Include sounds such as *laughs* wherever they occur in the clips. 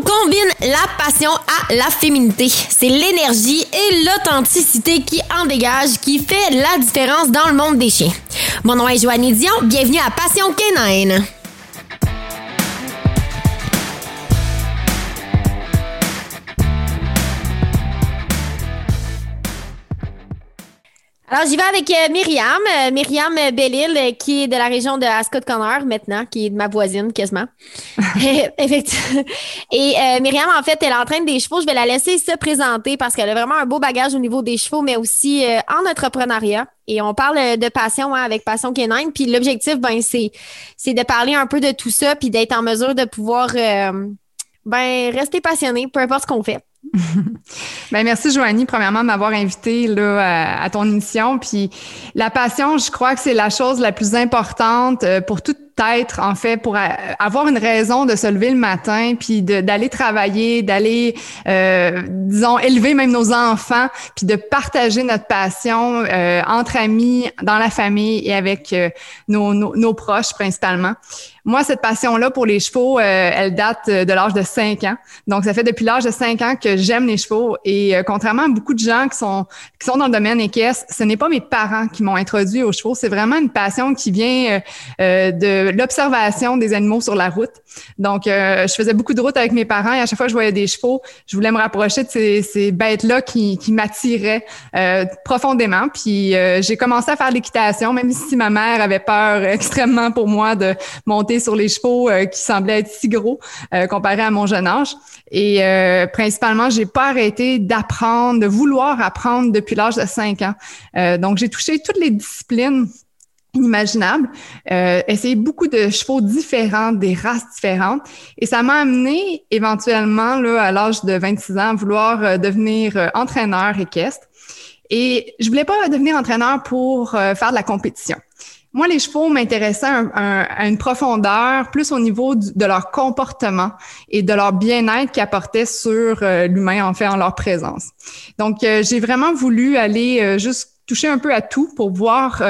combine la passion à la féminité. C'est l'énergie et l'authenticité qui en dégage qui fait la différence dans le monde des chiens. Mon nom est Dion, bienvenue à Passion Canine. Alors, j'y vais avec euh, Myriam, euh, Myriam Bellil, euh, qui est de la région de Ascot-Connor maintenant, qui est de ma voisine quasiment. *laughs* Effectivement. Et Myriam, en fait, elle entraîne des chevaux. Je vais la laisser se présenter parce qu'elle a vraiment un beau bagage au niveau des chevaux, mais aussi en entrepreneuriat. Et on parle de passion hein, avec Passion Canine. Puis l'objectif, ben, c'est, c'est de parler un peu de tout ça, puis d'être en mesure de pouvoir ben, rester passionné, peu importe ce qu'on fait. *laughs* ben merci Joanie premièrement de m'avoir invité là à, ton émission. Puis la passion je crois que c'est la chose la plus importante euh, pour toute être en fait pour avoir une raison de se lever le matin puis d'aller travailler d'aller euh, disons élever même nos enfants puis de partager notre passion euh, entre amis dans la famille et avec nos, nos, nos, proches principalement moi, cette passion-là pour les chevaux, euh, elle date de l'âge de 5 ans. Donc, ça fait depuis l'âge de 5 ans que j'aime les chevaux. Et euh, contrairement à beaucoup de gens qui sont qui sont dans le domaine équestre, ce n'est pas mes parents qui m'ont introduit aux chevaux. C'est vraiment une passion qui vient euh, l'observation des animaux sur la route. Donc, je faisais beaucoup de route avec mes parents et à chaque fois que je voyais des chevaux, je voulais me rapprocher de ces, ces bêtes-là qui, qui m'attiraient profondément. Puis, j'ai commencé à faire l'équitation, même si ma mère avait peur *laughs* extrêmement pour moi de monter sur les chevaux euh, qui semblaient être si gros euh, comparé à mon jeune âge. Et euh, principalement, j'ai pas arrêté d'apprendre, de vouloir apprendre depuis l'âge de 5 ans. donc, j'ai touché toutes les disciplines inimaginables, essayé beaucoup de chevaux différents, des races différentes. Et ça m'a amené éventuellement, là, à l'âge de 26 ans, à vouloir devenir entraîneur équestre. Et je voulais pas devenir entraîneur pour faire de la compétition. Moi, les chevaux m'intéressaient à, une profondeur plus au niveau de leur comportement et de leur bien-être qu'ils apportaient sur euh, l'humain, en fait, en leur présence. Donc, euh, j'ai vraiment voulu aller euh, toucher un peu à tout pour voir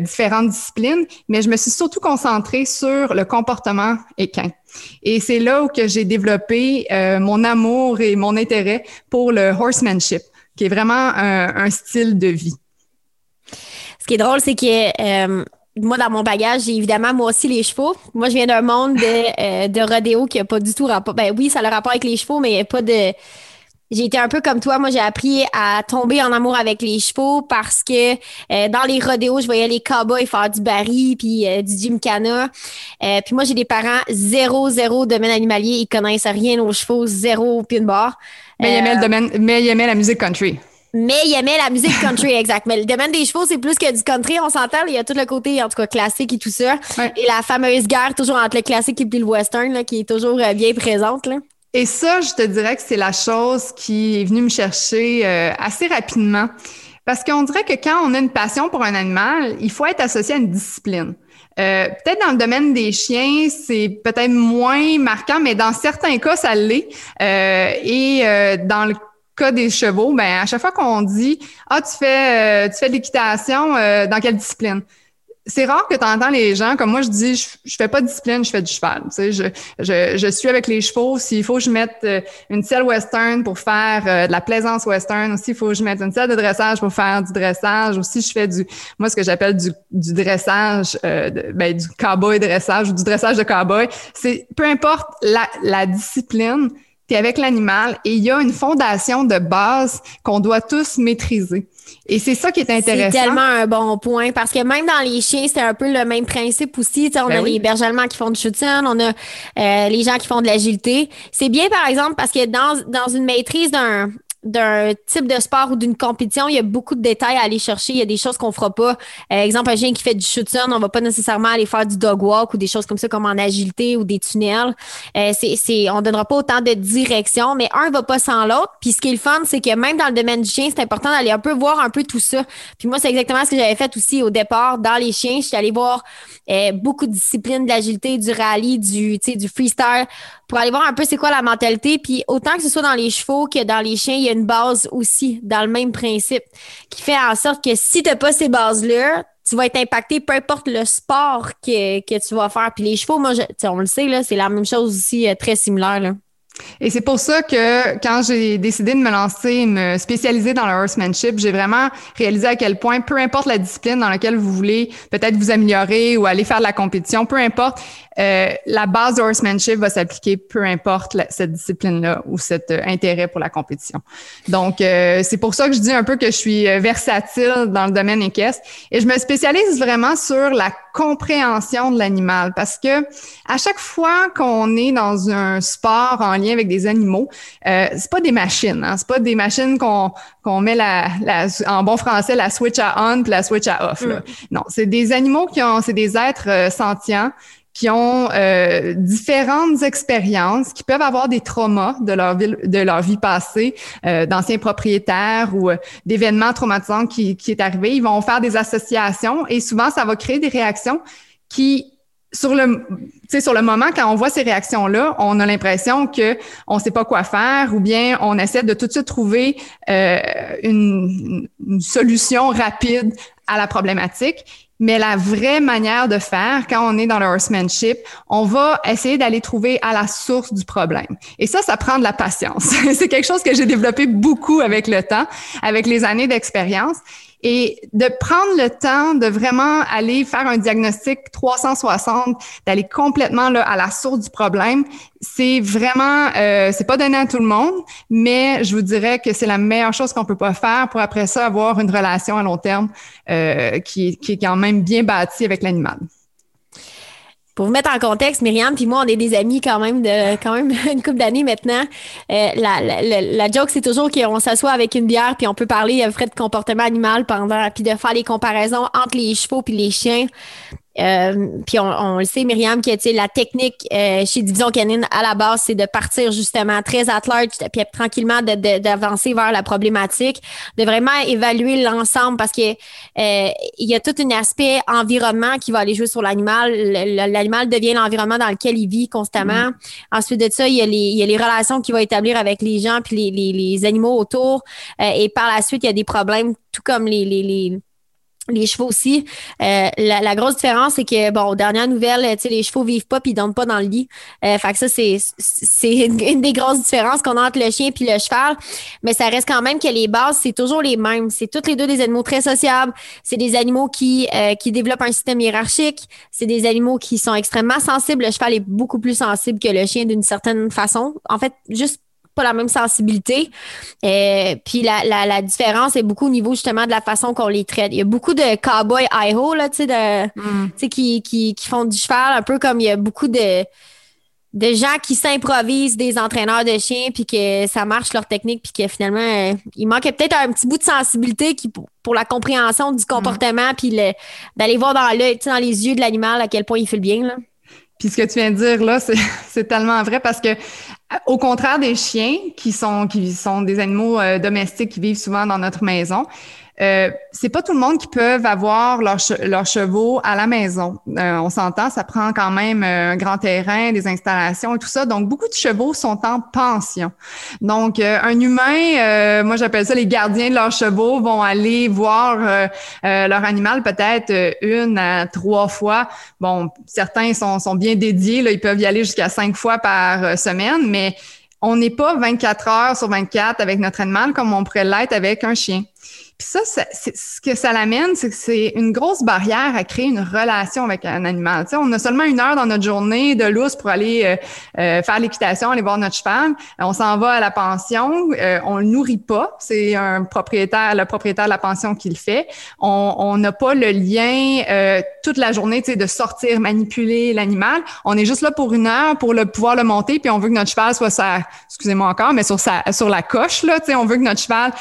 différentes disciplines, mais je me suis surtout concentrée sur le comportement équin. Et c'est là où que j'ai développé mon amour et mon intérêt pour le horsemanship, qui est vraiment un style de vie. Ce qui est drôle, c'est que euh, moi, dans mon bagage, j'ai évidemment moi aussi les chevaux. Moi, je viens d'un monde de, euh, de rodéo qui n'a pas du tout rapport. Ben oui, ça a le rapport avec les chevaux, mais pas de. J'ai été un peu comme toi. Moi, j'ai appris à tomber en amour avec les chevaux parce que euh, dans les rodéos, je voyais les cowboys faire du barry puis du gymkhana. puis moi, j'ai des parents zéro, zéro domaine animalier. Ils connaissent rien aux chevaux, zéro pin bar. Mais ils aimaient le domaine, mais ils aimaient la musique country. Mais il aimait la musique country, *laughs* exact. Mais le domaine des chevaux, c'est plus que du country, on s'entend. Il y a tout le côté, en tout cas, classique et tout ça. Et la fameuse guerre, toujours entre le classique et le western, là, qui est toujours euh, bien présente. Là. Et ça, je te dirais que c'est la chose qui est venue me chercher euh, assez rapidement. Parce qu'on dirait que quand on a une passion pour un animal, il faut être associé à une discipline. Euh, peut-être dans le domaine des chiens, c'est peut-être moins marquant, mais dans certains cas, ça l'est. Euh, et euh, dans le cas des chevaux, ben à chaque fois qu'on dit ah tu fais euh, tu fais de l'équitation euh, dans quelle discipline c'est rare que tu entends les gens, comme moi je dis, je, je fais pas de discipline, je fais du cheval. Tu sais, je, je, je suis avec les chevaux. S'il faut que je mette euh, une selle western pour faire de la plaisance western, aussi il faut que je mette une selle de dressage pour faire du dressage. Aussi, je fais du, moi ce que j'appelle du, du dressage, ben, du cowboy dressage ou du dressage de cowboy. C'est peu importe la, la discipline, tu avec l'animal et il y a une fondation de base qu'on doit tous maîtriser. Et c'est ça qui est intéressant. C'est tellement un bon point parce que même dans les chiens, c'est un peu le même principe aussi. on ben a les berges allemands qui font du shooting, on a euh, les gens qui font de l'agilité. C'est bien, par exemple, parce que dans, dans une maîtrise d'un d'un type de sport ou d'une compétition, il y a beaucoup de détails à aller chercher. Il y a des choses qu'on fera pas. Euh, exemple, un chien qui fait du shoot on va pas nécessairement aller faire du dog walk ou des choses comme ça, comme en agilité ou des tunnels. Euh, c'est, c'est, on donnera pas autant de direction, mais un va pas sans l'autre. Puis ce qui est le fun, c'est que même dans le domaine du chien, c'est important d'aller un peu voir un peu tout ça. Puis moi, c'est exactement ce que j'avais fait aussi au départ dans les chiens. Je suis allée voir euh, beaucoup de disciplines de l'agilité, du rallye, du, du freestyle pour aller voir un peu c'est quoi la mentalité. Puis autant que ce soit dans les chevaux que dans les chiens, il a une base aussi dans le même principe qui fait en sorte que si tu n'as pas ces bases-là, tu vas être impacté peu importe le sport que, que tu vas faire. Puis les chevaux, moi, on le sait, c'est la même chose aussi, euh, très similaire. Là. Et c'est pour ça que quand j'ai décidé de me lancer, me spécialiser dans le horsemanship, j'ai vraiment réalisé à quel point, peu importe la discipline dans laquelle vous voulez peut-être vous améliorer ou aller faire de la compétition, peu importe, euh, la base de horsemanship va s'appliquer peu importe cette discipline-là ou cet euh, intérêt pour la compétition. Donc, euh, c'est pour ça que je dis un peu que je suis versatile dans le domaine équestre et je me spécialise vraiment sur la compréhension de l'animal parce que à chaque fois qu'on est dans un sport en lien avec des animaux, euh, c'est pas des machines, hein, c'est pas des machines qu'on qu'on met la, la, en bon français la switch à on puis la switch à off. Là. Non, c'est des animaux qui ont, c'est des êtres sentients qui ont euh, différentes expériences, qui peuvent avoir des traumas de leur vie, de leur vie passée, euh, d'anciens propriétaires ou euh, d'événements traumatisants qui, qui est arrivé. Ils vont faire des associations et souvent, ça va créer des réactions qui sur le, sur le moment, quand on voit ces réactions-là, on a l'impression que on sait pas quoi faire, ou bien on essaie de tout de suite trouver euh, une, une, solution rapide à la problématique. Mais la vraie manière de faire, quand on est dans le horsemanship, on va essayer d'aller trouver à la source du problème. Et ça, ça prend de la patience. *laughs* C'est quelque chose que j'ai développé beaucoup avec le temps, avec les années d'expérience et de prendre le temps de vraiment aller faire un diagnostic 360, d'aller complètement là, à la source du problème, c'est vraiment, euh, c'est pas donné à tout le monde, mais je vous dirais que c'est la meilleure chose qu'on peut pas faire pour après ça avoir une relation à long terme euh, qui, qui est quand même bien bâtie avec l'animal. Pour vous mettre en contexte, Myriam puis moi, on est des amis quand même de quand même *laughs* une couple d'années maintenant. Euh, la, la, la, joke, c'est toujours qu'on s'assoit avec une bière puis on peut parler euh, de comportement animal pendant puis de faire les comparaisons entre les chevaux puis les chiens. Euh, puis on, le sait, Myriam, que la technique euh, chez Division Canine à la base, c'est de partir justement très at large, puis tranquillement d'avancer vers la problématique, de vraiment évaluer l'ensemble parce que euh, il y a tout un aspect environnement qui va aller jouer sur l'animal. L'animal devient l'environnement dans lequel il vit constamment. Mm-hmm. Ensuite de ça, il y, a les, il y a les relations qu'il va établir avec les gens puis les, les, les animaux autour. et par la suite, il y a des problèmes, tout comme les, les les chevaux aussi. Euh, la, grosse différence, c'est que, bon, dernière nouvelle, les chevaux vivent pas puis ils dorment pas dans le lit. Euh, fait que ça, c'est, c'est une, des grosses différences qu'on a entre le chien puis le cheval. Mais ça reste quand même que les bases, c'est toujours les mêmes. C'est toutes les deux des animaux très sociables. C'est des animaux qui, euh, qui développent un système hiérarchique. C'est des animaux qui sont extrêmement sensibles. Le cheval est beaucoup plus sensible que le chien d'une certaine façon. En fait, juste pas la même sensibilité. euh, puis la, la, différence est beaucoup au niveau justement de la façon qu'on les traite. Il y a beaucoup de cowboys Idaho, là, tu sais, mm. qui, qui, qui font du cheval, un peu comme il y a beaucoup de, de gens qui s'improvisent des entraîneurs de chiens puis que ça marche leur technique puis que finalement euh, il manquait peut-être un petit bout de sensibilité qui pour la compréhension du comportement puis d'aller voir dans l'œil dans les yeux de l'animal à quel point il fait le bien là. Puis ce que tu viens de dire là, c'est *laughs* tellement vrai parce que au contraire des chiens qui sont qui sont des animaux euh, domestiques qui vivent souvent dans notre maison, euh, c'est pas tout le monde qui peut avoir leurs leur chevaux à la maison. Euh, on s'entend, ça prend quand même euh, un grand terrain, des installations et tout ça. Donc, beaucoup de chevaux sont en pension. Donc, un humain, moi j'appelle ça les gardiens de leurs chevaux, vont aller voir leur animal peut-être une à trois fois. Bon, certains sont, sont bien dédiés, là, ils peuvent y aller jusqu'à cinq fois par semaine, mais on n'est pas 24 heures sur 24 avec notre animal comme on pourrait l'être avec un chien. Puis ça, ce que ça l'amène, c'est que c'est une grosse barrière à créer une relation avec un animal. Tu sais, on a seulement une heure dans notre journée de lousse pour aller euh, euh, faire l'équitation, aller voir notre cheval. On s'en va à la pension, euh, on le nourrit pas. C'est un propriétaire, le propriétaire de la pension qui le fait. On n'a pas le lien toute la journée, de sortir, manipuler l'animal. On est juste là pour une heure pour le pouvoir le monter, puis on veut que notre cheval soit sa, excusez-moi encore, mais sur sa, sur la coche là. On veut que notre cheval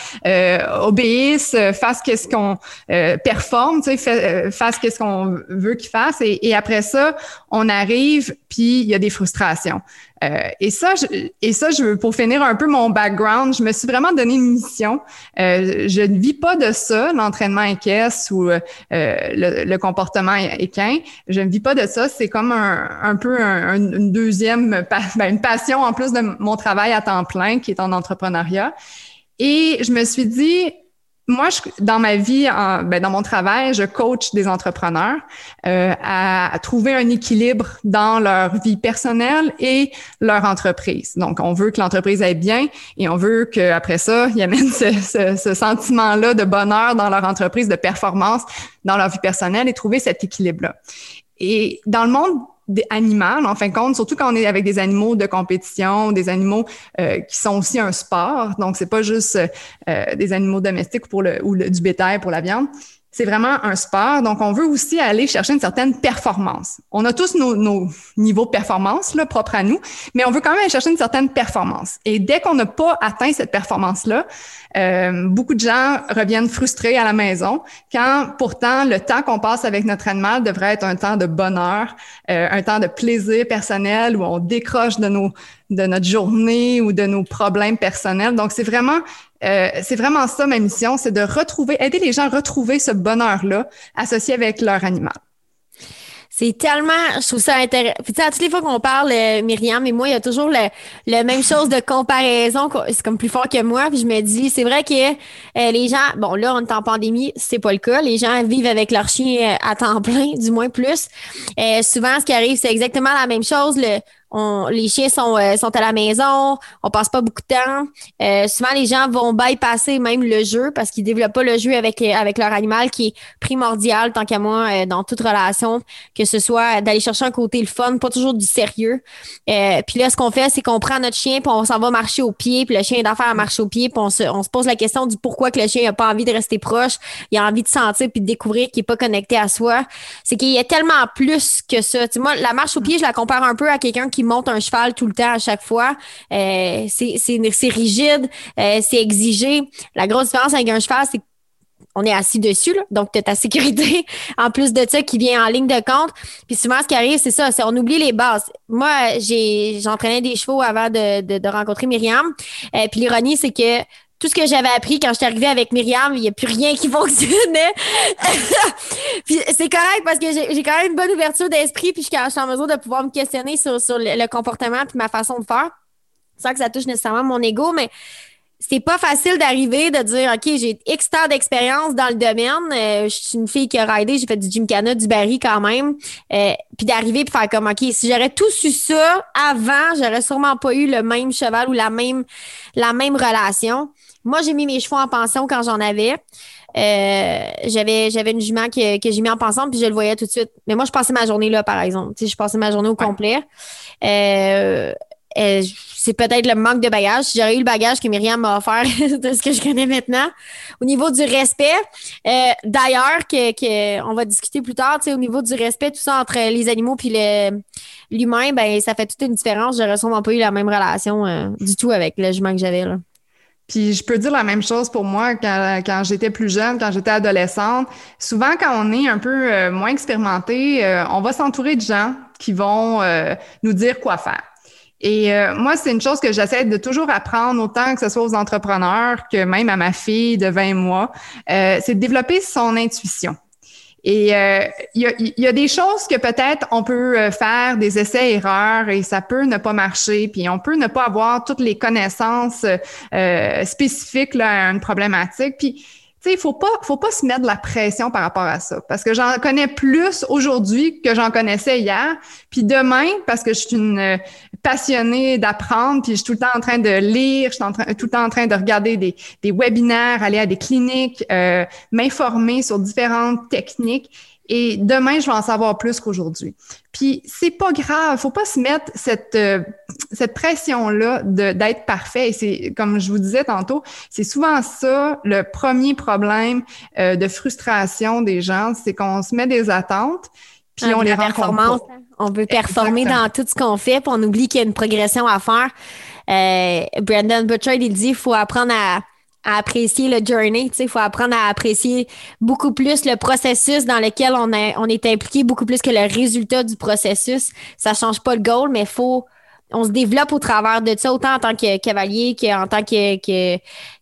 obéisse euh, fasse qu'est-ce qu'on euh, performe, tu sais, euh, fasse qu'est-ce qu'on veut qu'il fasse. Et, après ça, on arrive, puis il y a des frustrations. et ça, je, et ça, je veux pour finir un peu mon background, je me suis vraiment donné une mission. je ne vis pas de ça, l'entraînement équestre ou le, comportement équin. Je ne vis pas de ça. C'est comme un, un peu une deuxième, ben, une passion en plus de mon travail à temps plein qui est en entrepreneuriat. Et je me suis dit, moi, je, dans ma vie, en, ben, dans mon travail, je coach des entrepreneurs euh, à, trouver un équilibre dans leur vie personnelle et leur entreprise. Donc, on veut que l'entreprise aille bien et on veut qu'après ça, ils amènent ce, ce, ce sentiment-là de bonheur dans leur entreprise, de performance dans leur vie personnelle et trouver cet équilibre-là. Et dans le monde animal, en fin de compte, surtout quand on est avec des animaux de compétition, des animaux euh, qui sont aussi un sport. Donc, c'est pas juste euh, des animaux domestiques pour le, ou du bétail pour la viande c'est vraiment un sport. Donc, on veut aussi aller chercher une certaine performance. On a tous nos, nos niveaux de performance là, propres à nous, mais on veut quand même aller chercher une certaine performance. Et dès qu'on n'a pas atteint cette performance-là, euh, beaucoup de gens reviennent frustrés à la maison, quand pourtant le temps qu'on passe avec notre animal devrait être un temps de bonheur, euh, un temps de plaisir personnel où on décroche de nos de notre journée ou de nos problèmes personnels. Donc, c'est vraiment euh, c'est vraiment ça ma mission, c'est de retrouver, aider les gens à retrouver ce bonheur-là associé avec leur animal. C'est tellement, je trouve ça intéressant. Puis, tu sais, à toutes les fois qu'on parle, euh, Myriam et moi, il y a toujours le, même chose de comparaison. C'est comme plus fort que moi. Puis je me dis, c'est vrai que euh, les gens, bon, là, on est en pandémie, c'est pas le cas. Les gens vivent avec leur chien à temps plein, *laughs* du moins plus. souvent, ce qui arrive, c'est exactement la même chose. Le, les chiens sont, euh, sont à la maison, on passe pas beaucoup de temps. Euh, souvent, les gens vont bypasser même le jeu parce qu'ils développent pas le jeu avec, euh, avec leur animal qui est primordial, tant qu'à moi, dans toute relation, que ce soit d'aller chercher un côté le fun, pas toujours du sérieux. puis là, ce qu'on fait, c'est qu'on prend notre chien, puis on s'en va marcher au pied, puis le chien est d'affaire à marcher au pied, puis on se, on se pose la question du pourquoi que le chien a pas envie de rester proche, il a envie de sentir puis de découvrir qu'il est pas connecté à soi. C'est qu'il y a tellement plus que ça. Tu moi, la marche au pied, je la compare un peu à quelqu'un qui monte un cheval tout le temps à chaque fois. Euh, c'est rigide, euh, c'est exigé. La grosse différence avec un cheval, c'est on est assis dessus, donc tu as ta sécurité *laughs* en plus de ça qui vient en ligne de compte. Puis souvent, ce qui arrive, c'est ça, c'est on oublie les bases. Moi, j'entraînais des chevaux avant de, de, rencontrer Myriam. Euh, puis l'ironie, c'est que tout ce que j'avais appris quand j'étais arrivée avec Myriam, il n'y a plus rien qui *laughs* fonctionnait. *laughs* puis c'est correct parce que j'ai quand même une bonne ouverture d'esprit, puis je suis en mesure de pouvoir me questionner sur, sur le, comportement puis ma façon de faire. Sans que ça touche nécessairement mon ego, mais c'est pas facile d'arriver de dire OK, j'ai X temps d'expérience dans le domaine. Euh, je suis une fille qui a ridé, j'ai fait du gymkhana, du barry quand même. Euh, puis d'arriver et faire comme OK, si j'aurais tout su ça avant, j'aurais sûrement pas eu le même cheval ou la même la même relation. Moi, j'ai mis mes chevaux en pension quand j'en avais. Euh, j'avais j'avais une jument que, que j'ai mis en pension puis je le voyais tout de suite. Mais moi, je passais ma journée là, par exemple. Tu sais, je passais ma journée au complet. Euh, euh, c'est peut-être le manque de bagage. Si j'aurais eu le bagage que Myriam m'a offert *laughs* de ce que je connais maintenant. Au niveau du respect, d'ailleurs, que, que, on va discuter plus tard, au niveau du respect, tout ça entre les animaux puis l'humain, ben ça fait toute une différence. J'aurais sûrement pas eu la même relation du tout avec le jument que j'avais là. Puis je peux dire la même chose pour moi quand, quand j'étais plus jeune, quand j'étais adolescente. Souvent, quand on est un peu euh, moins expérimenté, euh, on va s'entourer de gens qui vont euh, nous dire quoi faire. Et moi, c'est une chose que j'essaie de toujours apprendre, autant que ce soit aux entrepreneurs que même à ma fille de 20 mois, c'est de développer son intuition. Et euh, il y, a, des choses que peut-être on peut euh, faire des essais-erreurs et ça peut ne pas marcher, puis on peut ne pas avoir toutes les connaissances euh, spécifiques là, à une problématique. Puis tu sais, il faut pas, faut pas se mettre de la pression par rapport à ça. Parce que j'en connais plus aujourd'hui que j'en connaissais hier. Puis demain, parce que je suis une euh, passionnée d'apprendre, puis je suis tout le temps en train de lire, je suis tout le temps en train de regarder des, webinaires, aller à des cliniques, euh, m'informer sur différentes techniques. Et demain, je vais en savoir plus qu'aujourd'hui. Puis c'est pas grave, faut pas se mettre cette euh, cette pression là d'être parfait. C'est comme je vous disais tantôt, c'est souvent ça le premier problème euh, de frustration des gens, c'est qu'on se met des attentes puis on les rencontre On veut performer dans tout ce qu'on fait, puis on oublie qu'il y a une progression à faire. Euh, Brandon Butcher, il dit, il faut apprendre à à apprécier le journey. Il faut apprendre à apprécier beaucoup plus le processus dans lequel on, on est impliqué, beaucoup plus que le résultat du processus. Ça change pas le goal, mais faut on se développe au travers de ça, autant en tant que cavalier qu'en tant que, que,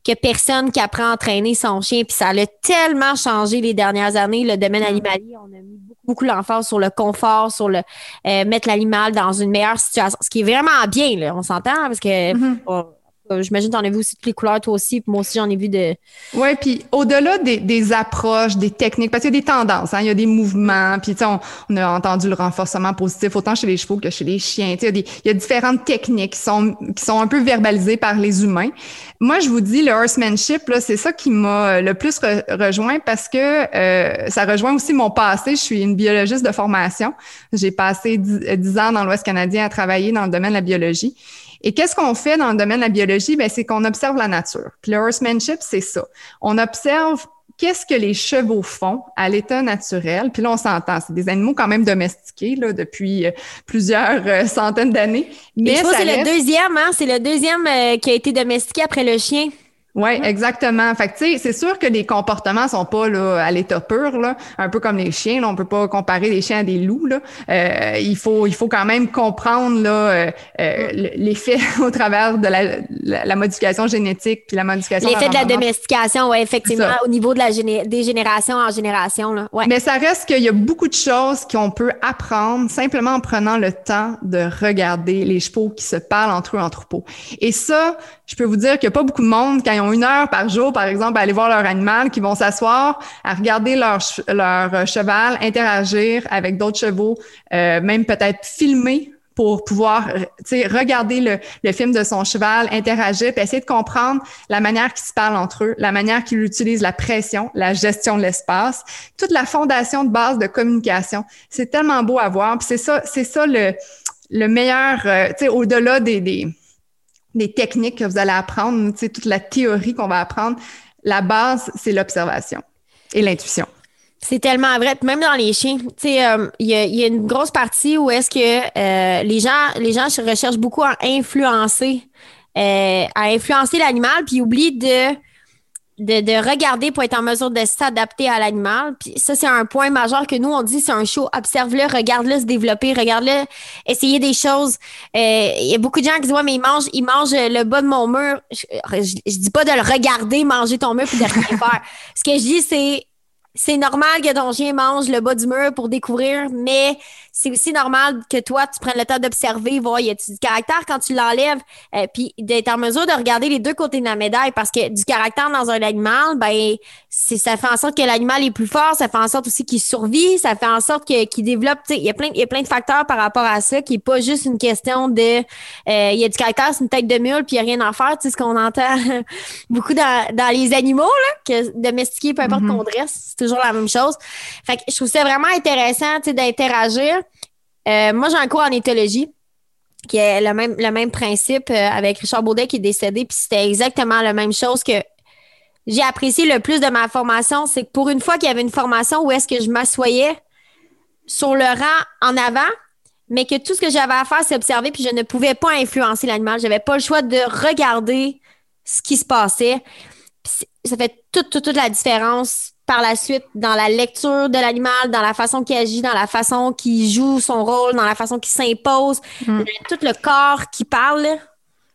que, personne qui apprend à entraîner son chien. Puis ça a tellement changé les dernières années, le domaine mm. animalier. On a mis beaucoup, beaucoup l'emphase sur le confort, sur le euh, mettre l'animal dans une meilleure situation. Ce qui est vraiment bien, là, on s'entend, parce que mm-hmm J'imagine que tu en as vu aussi toutes les couleurs, toi aussi. Moi aussi, j'en ai vu de. Oui, puis au-delà des, approches, des techniques, parce qu'il y a des tendances, hein, il y a des mouvements, puis on, on a entendu le renforcement positif autant chez les chevaux que chez les chiens. Il y, a des, il y a différentes techniques qui sont, qui sont un peu verbalisées par les humains. Moi, je vous dis, le horsemanship, c'est ça qui m'a le plus rejoint parce que euh, ça rejoint aussi mon passé. Je suis une biologiste de formation. J'ai passé dix ans dans l'Ouest canadien à travailler dans le domaine de la biologie. Et qu'est-ce qu'on fait dans le domaine de la biologie? Ben, c'est qu'on observe la nature. Puis le horsemanship, c'est ça. On observe qu'est-ce que les chevaux font à l'état naturel. Puis là, on s'entend, c'est des animaux quand même domestiqués là, depuis euh, plusieurs euh, centaines d'années. Mais c'est le deuxième, hein? C'est le deuxième euh, qui a été domestiqué après le chien. Oui, exactement. Fait que, tu sais, c'est sûr que les comportements sont pas là, à l'état pur, là, un peu comme les chiens. Là, on peut pas comparer les chiens à des loups. Là. Euh, il, faut, il faut quand même comprendre là, euh, euh l'effet *laughs* au travers de la, la, modification génétique puis la modification L'effet de la domestication, oui, effectivement, au niveau de la des générations en génération. Là. Ouais. Mais ça reste qu'il y a beaucoup de choses qu'on peut apprendre simplement en prenant le temps de regarder les chevaux qui se parlent entre eux en troupeau. Et ça, je peux vous dire qu'il n'y a pas beaucoup de monde quand ils ont une heure par jour, par exemple, à aller voir leur animal, qui vont s'asseoir, à regarder leur, leur euh, cheval, interagir avec d'autres chevaux, euh, même peut-être filmer pour pouvoir regarder le, le, film de son cheval, interagir, puis essayer de comprendre la manière qu'ils se parlent entre eux, la manière qu'ils utilisent la pression, la gestion de l'espace, toute la fondation de base de communication. C'est tellement beau à voir. Puis c'est ça, c'est ça le, le meilleur, euh, au-delà des, des des techniques que vous allez apprendre, toute la théorie qu'on va apprendre, la base, c'est l'observation et l'intuition. C'est tellement vrai. Même dans les chiens, tu sais, euh, il y, a une grosse partie où est-ce que euh, les gens, les gens recherchent beaucoup à influencer, euh, à influencer l'animal, puis oublient de de, regarder pour être en mesure de s'adapter à l'animal. Puis ça, c'est un point majeur que nous, on dit, c'est un show. Observe-le, regarde-le se développer, regarde-le essayer des choses. Euh, il y a beaucoup de gens qui disent, ouais, mais il mange, il mange le bas de mon mur. Je, je, dis pas de le regarder manger ton mur puis de rien faire. *laughs* Ce que je dis, c'est c'est normal que ton chien mange le bas du mur pour découvrir, mais c'est aussi normal que toi, tu prennes le temps d'observer, voir, y a-tu du caractère quand tu l'enlèves, euh, puis d'être en mesure de regarder les deux côtés de la médaille, parce que du caractère dans un animal, ben, c'est, ça fait en sorte que l'animal est plus fort, ça fait en sorte aussi qu'il survit, ça fait en sorte qu'il développe, tu sais, il y a plein, y a plein de facteurs par rapport à ça, qui est pas juste une question de, euh, il y a du caractère, c'est une tête de mule, puis il y a rien à faire, tu sais, ce qu'on entend *laughs* beaucoup dans, dans les animaux, là, que domestiquer, peu importe mm-hmm. qu'on dresse, c'est toujours la même chose. Fait que je trouve ça vraiment intéressant, d'interagir. Euh, moi, j'ai un cours en éthologie qui est le même, le même principe euh, avec Richard Baudet qui est décédé, puis c'était exactement la même chose que j'ai apprécié le plus de ma formation, c'est que pour une fois qu'il y avait une formation où est-ce que je m'assoyais sur le rang en avant, mais que tout ce que j'avais à faire, c'est observer, puis je ne pouvais pas influencer l'animal. J'avais pas le choix de regarder ce qui se passait. ça fait toute, toute, toute la différence par la suite dans la lecture de l'animal, dans la façon qu'il agit, dans la façon qu'il joue son rôle, dans la façon qu'il s'impose, mm. tout le corps qui parle.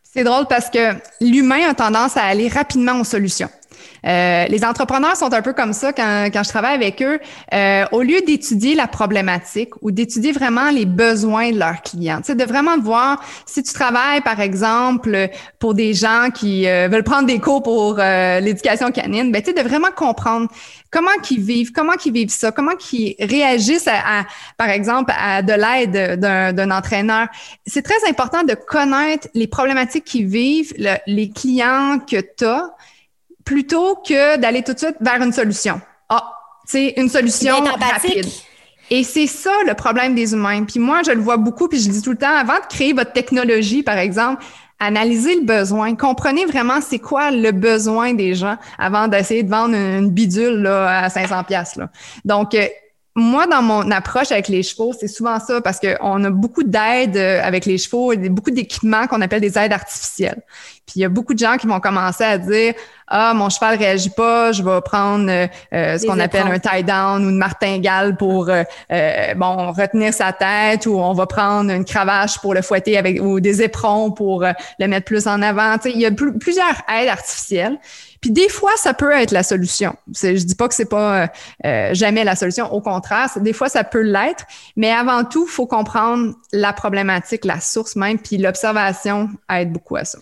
C'est drôle parce que l'humain a tendance à aller rapidement aux solutions. Euh, les entrepreneurs sont un peu comme ça quand, quand je travaille avec eux. Euh, au lieu d'étudier la problématique ou d'étudier vraiment les besoins de leurs clients, de vraiment voir si tu travailles, par exemple, pour des gens qui euh, veulent prendre des cours pour l'éducation canine, ben, de vraiment comprendre comment qu'ils vivent, comment qu'ils vivent ça, comment qu'ils réagissent à, par exemple, à de l'aide d'un entraîneur. C'est très important de connaître les problématiques qu'ils vivent, les clients que tu as, plutôt que d'aller tout de suite vers une solution. Ah, c'est une solution rapide. Et c'est ça le problème des humains. Puis moi, je le vois beaucoup, puis je dis tout le temps, avant de créer votre technologie, par exemple, analysez le besoin, comprenez vraiment c'est quoi le besoin des gens avant d'essayer de vendre une bidule là, à 500 pièces. Donc, euh, moi, dans mon approche avec les chevaux, c'est souvent ça parce qu'on a beaucoup d'aides euh, avec les chevaux, beaucoup d'équipements qu'on appelle des aides artificielles. Puis il y a beaucoup de gens qui vont commencer à dire Ah, mon cheval réagit pas, je vais prendre euh, euh, ce qu'on appelle un tie-down ou une martingale pour bon retenir sa tête ou on va prendre une cravache pour le fouetter avec ou des éperons pour le mettre plus en avant. Tu sais, il y a plusieurs aides artificielles. Puis des fois, ça peut être la solution. Je dis pas que c'est pas euh, euh, jamais la solution. Au contraire, des fois, ça peut l'être. Mais avant tout, faut comprendre la problématique, la source même, puis l'observation aide beaucoup à ça.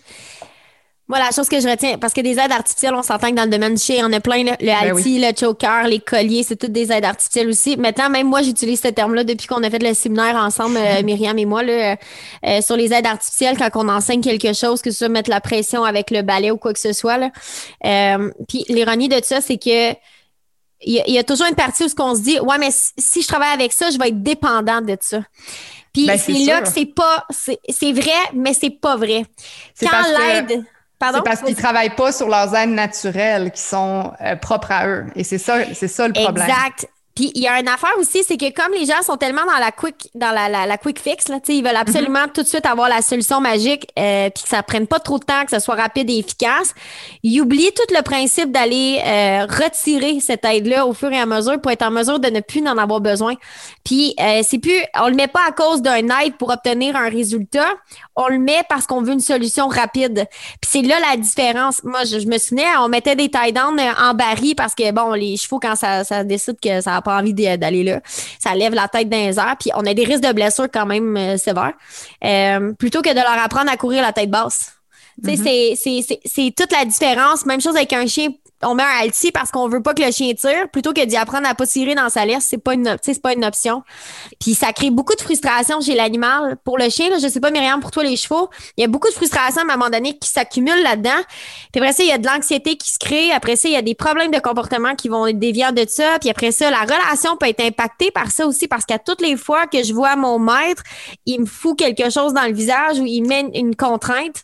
Moi, la chose que je retiens, parce que des aides artificielles, on s'entend que dans le domaine du chien, il y en a plein, le ben le choker, les colliers, c'est toutes des aides artificielles aussi. Maintenant, même moi, j'utilise ce terme-là depuis qu'on a fait le séminaire ensemble, euh, *laughs* Myriam et moi, là, euh, sur les aides artificielles, quand on enseigne quelque chose, que ce soit mettre la pression avec le balai ou quoi que ce soit. Là. Euh, puis l'ironie de ça, c'est que il y, a toujours une partie où ce qu'on se dit, ouais, mais si je travaille avec ça, je vais être dépendante de ça. Puis ben, c'est là que c'est pas, c'est vrai, mais c'est pas vrai. Quand l'aide c'est parce qu'ils travaillent pas sur leurs aides naturelles qui sont euh, propres à eux. Et c'est ça, c'est ça le problème. Exact. Puis il y a une affaire aussi, c'est que comme les gens sont tellement dans la quick, dans la, la, quick fix, là, ils veulent absolument mhm. tout de suite avoir la solution magique, euh, puis que ça prenne pas trop de temps, que ce soit rapide et efficace. Ils oublient tout le principe d'aller euh, retirer cette aide-là au fur et à mesure pour être en mesure de ne plus en avoir besoin. Puis euh, c'est plus, on le met pas à cause d'un aide pour obtenir un résultat, on le met parce qu'on veut une solution rapide. Puis c'est là la différence. Moi, je, me souviens, on mettait des tie down en baril parce que bon, les chevaux quand ça, ça décide que ça pas envie d'aller là. Ça lève la tête les airs, puis on a des risques de blessures quand même euh, sévères. Euh, plutôt que de leur apprendre à courir la tête basse. Mm-hmm. C'est toute la différence. Même chose avec un chien on met un alti parce qu'on veut pas que le chien tire, plutôt que d'y apprendre à pas tirer dans sa laisse, c'est pas une, c'est pas une option. Puis ça crée beaucoup de frustration chez l'animal. Pour le chien, là, je sais pas, Myriam, pour toi, les chevaux, il y a beaucoup de frustration à un moment donné qui s'accumule là-dedans. Puis après ça, il y a de l'anxiété qui se crée. Après ça, il y a des problèmes de comportement qui vont déviants de ça. Puis après ça, la relation peut être impactée par ça aussi parce qu'à toutes les fois que je vois mon maître, il me fout quelque chose dans le visage ou il met une contrainte,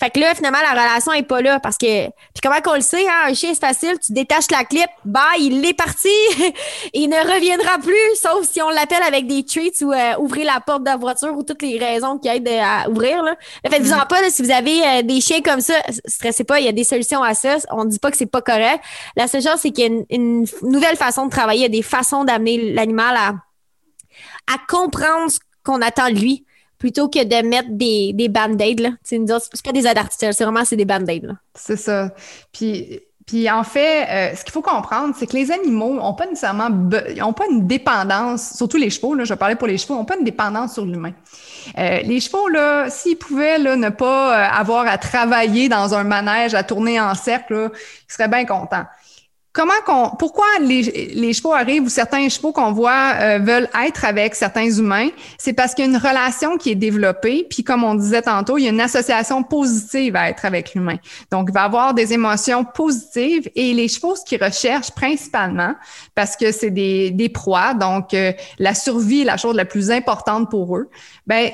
fait que là, finalement, la relation est pas là parce que. Puis comment qu'on le sait, hein, un chien, c'est facile, tu détaches la clip, bah, il est parti, *laughs* il ne reviendra plus, sauf si on l'appelle avec des treats ou euh, ouvrir la porte de la voiture ou toutes les raisons qui aident à ouvrir. Là. Faites-vous-en mm-hmm. pas, si vous avez euh, des chiens comme ça, stressez pas, il y a des solutions à ça. On ne dit pas que c'est pas correct. La seule chose, c'est qu'il y a une, nouvelle façon de travailler, il y a des façons d'amener l'animal à, à comprendre ce qu'on attend de lui plutôt que de mettre des, des band-aids. C'est pas des aides c'est vraiment des band-aids. C'est ça. Puis, puis en fait, euh, ce qu'il faut comprendre, c'est que les animaux n'ont pas nécessairement ont pas une dépendance, surtout les chevaux, là, je parlais pour les chevaux, n'ont pas une dépendance sur l'humain. Euh, les chevaux, s'ils pouvaient là, ne pas euh, avoir à travailler dans un manège, à tourner en cercle, ils seraient bien contents. Comment qu'on, pourquoi les, les, chevaux arrivent ou certains chevaux qu'on voit euh, veulent être avec certains humains, c'est parce qu'il y a une relation qui est développée, puis comme on disait tantôt, il y a une association positive à être avec l'humain. Donc, il va avoir des émotions positives et les chevaux, ce qu'ils recherchent principalement, parce que c'est des, des proies, donc euh, la survie est la chose la plus importante pour eux. Ben,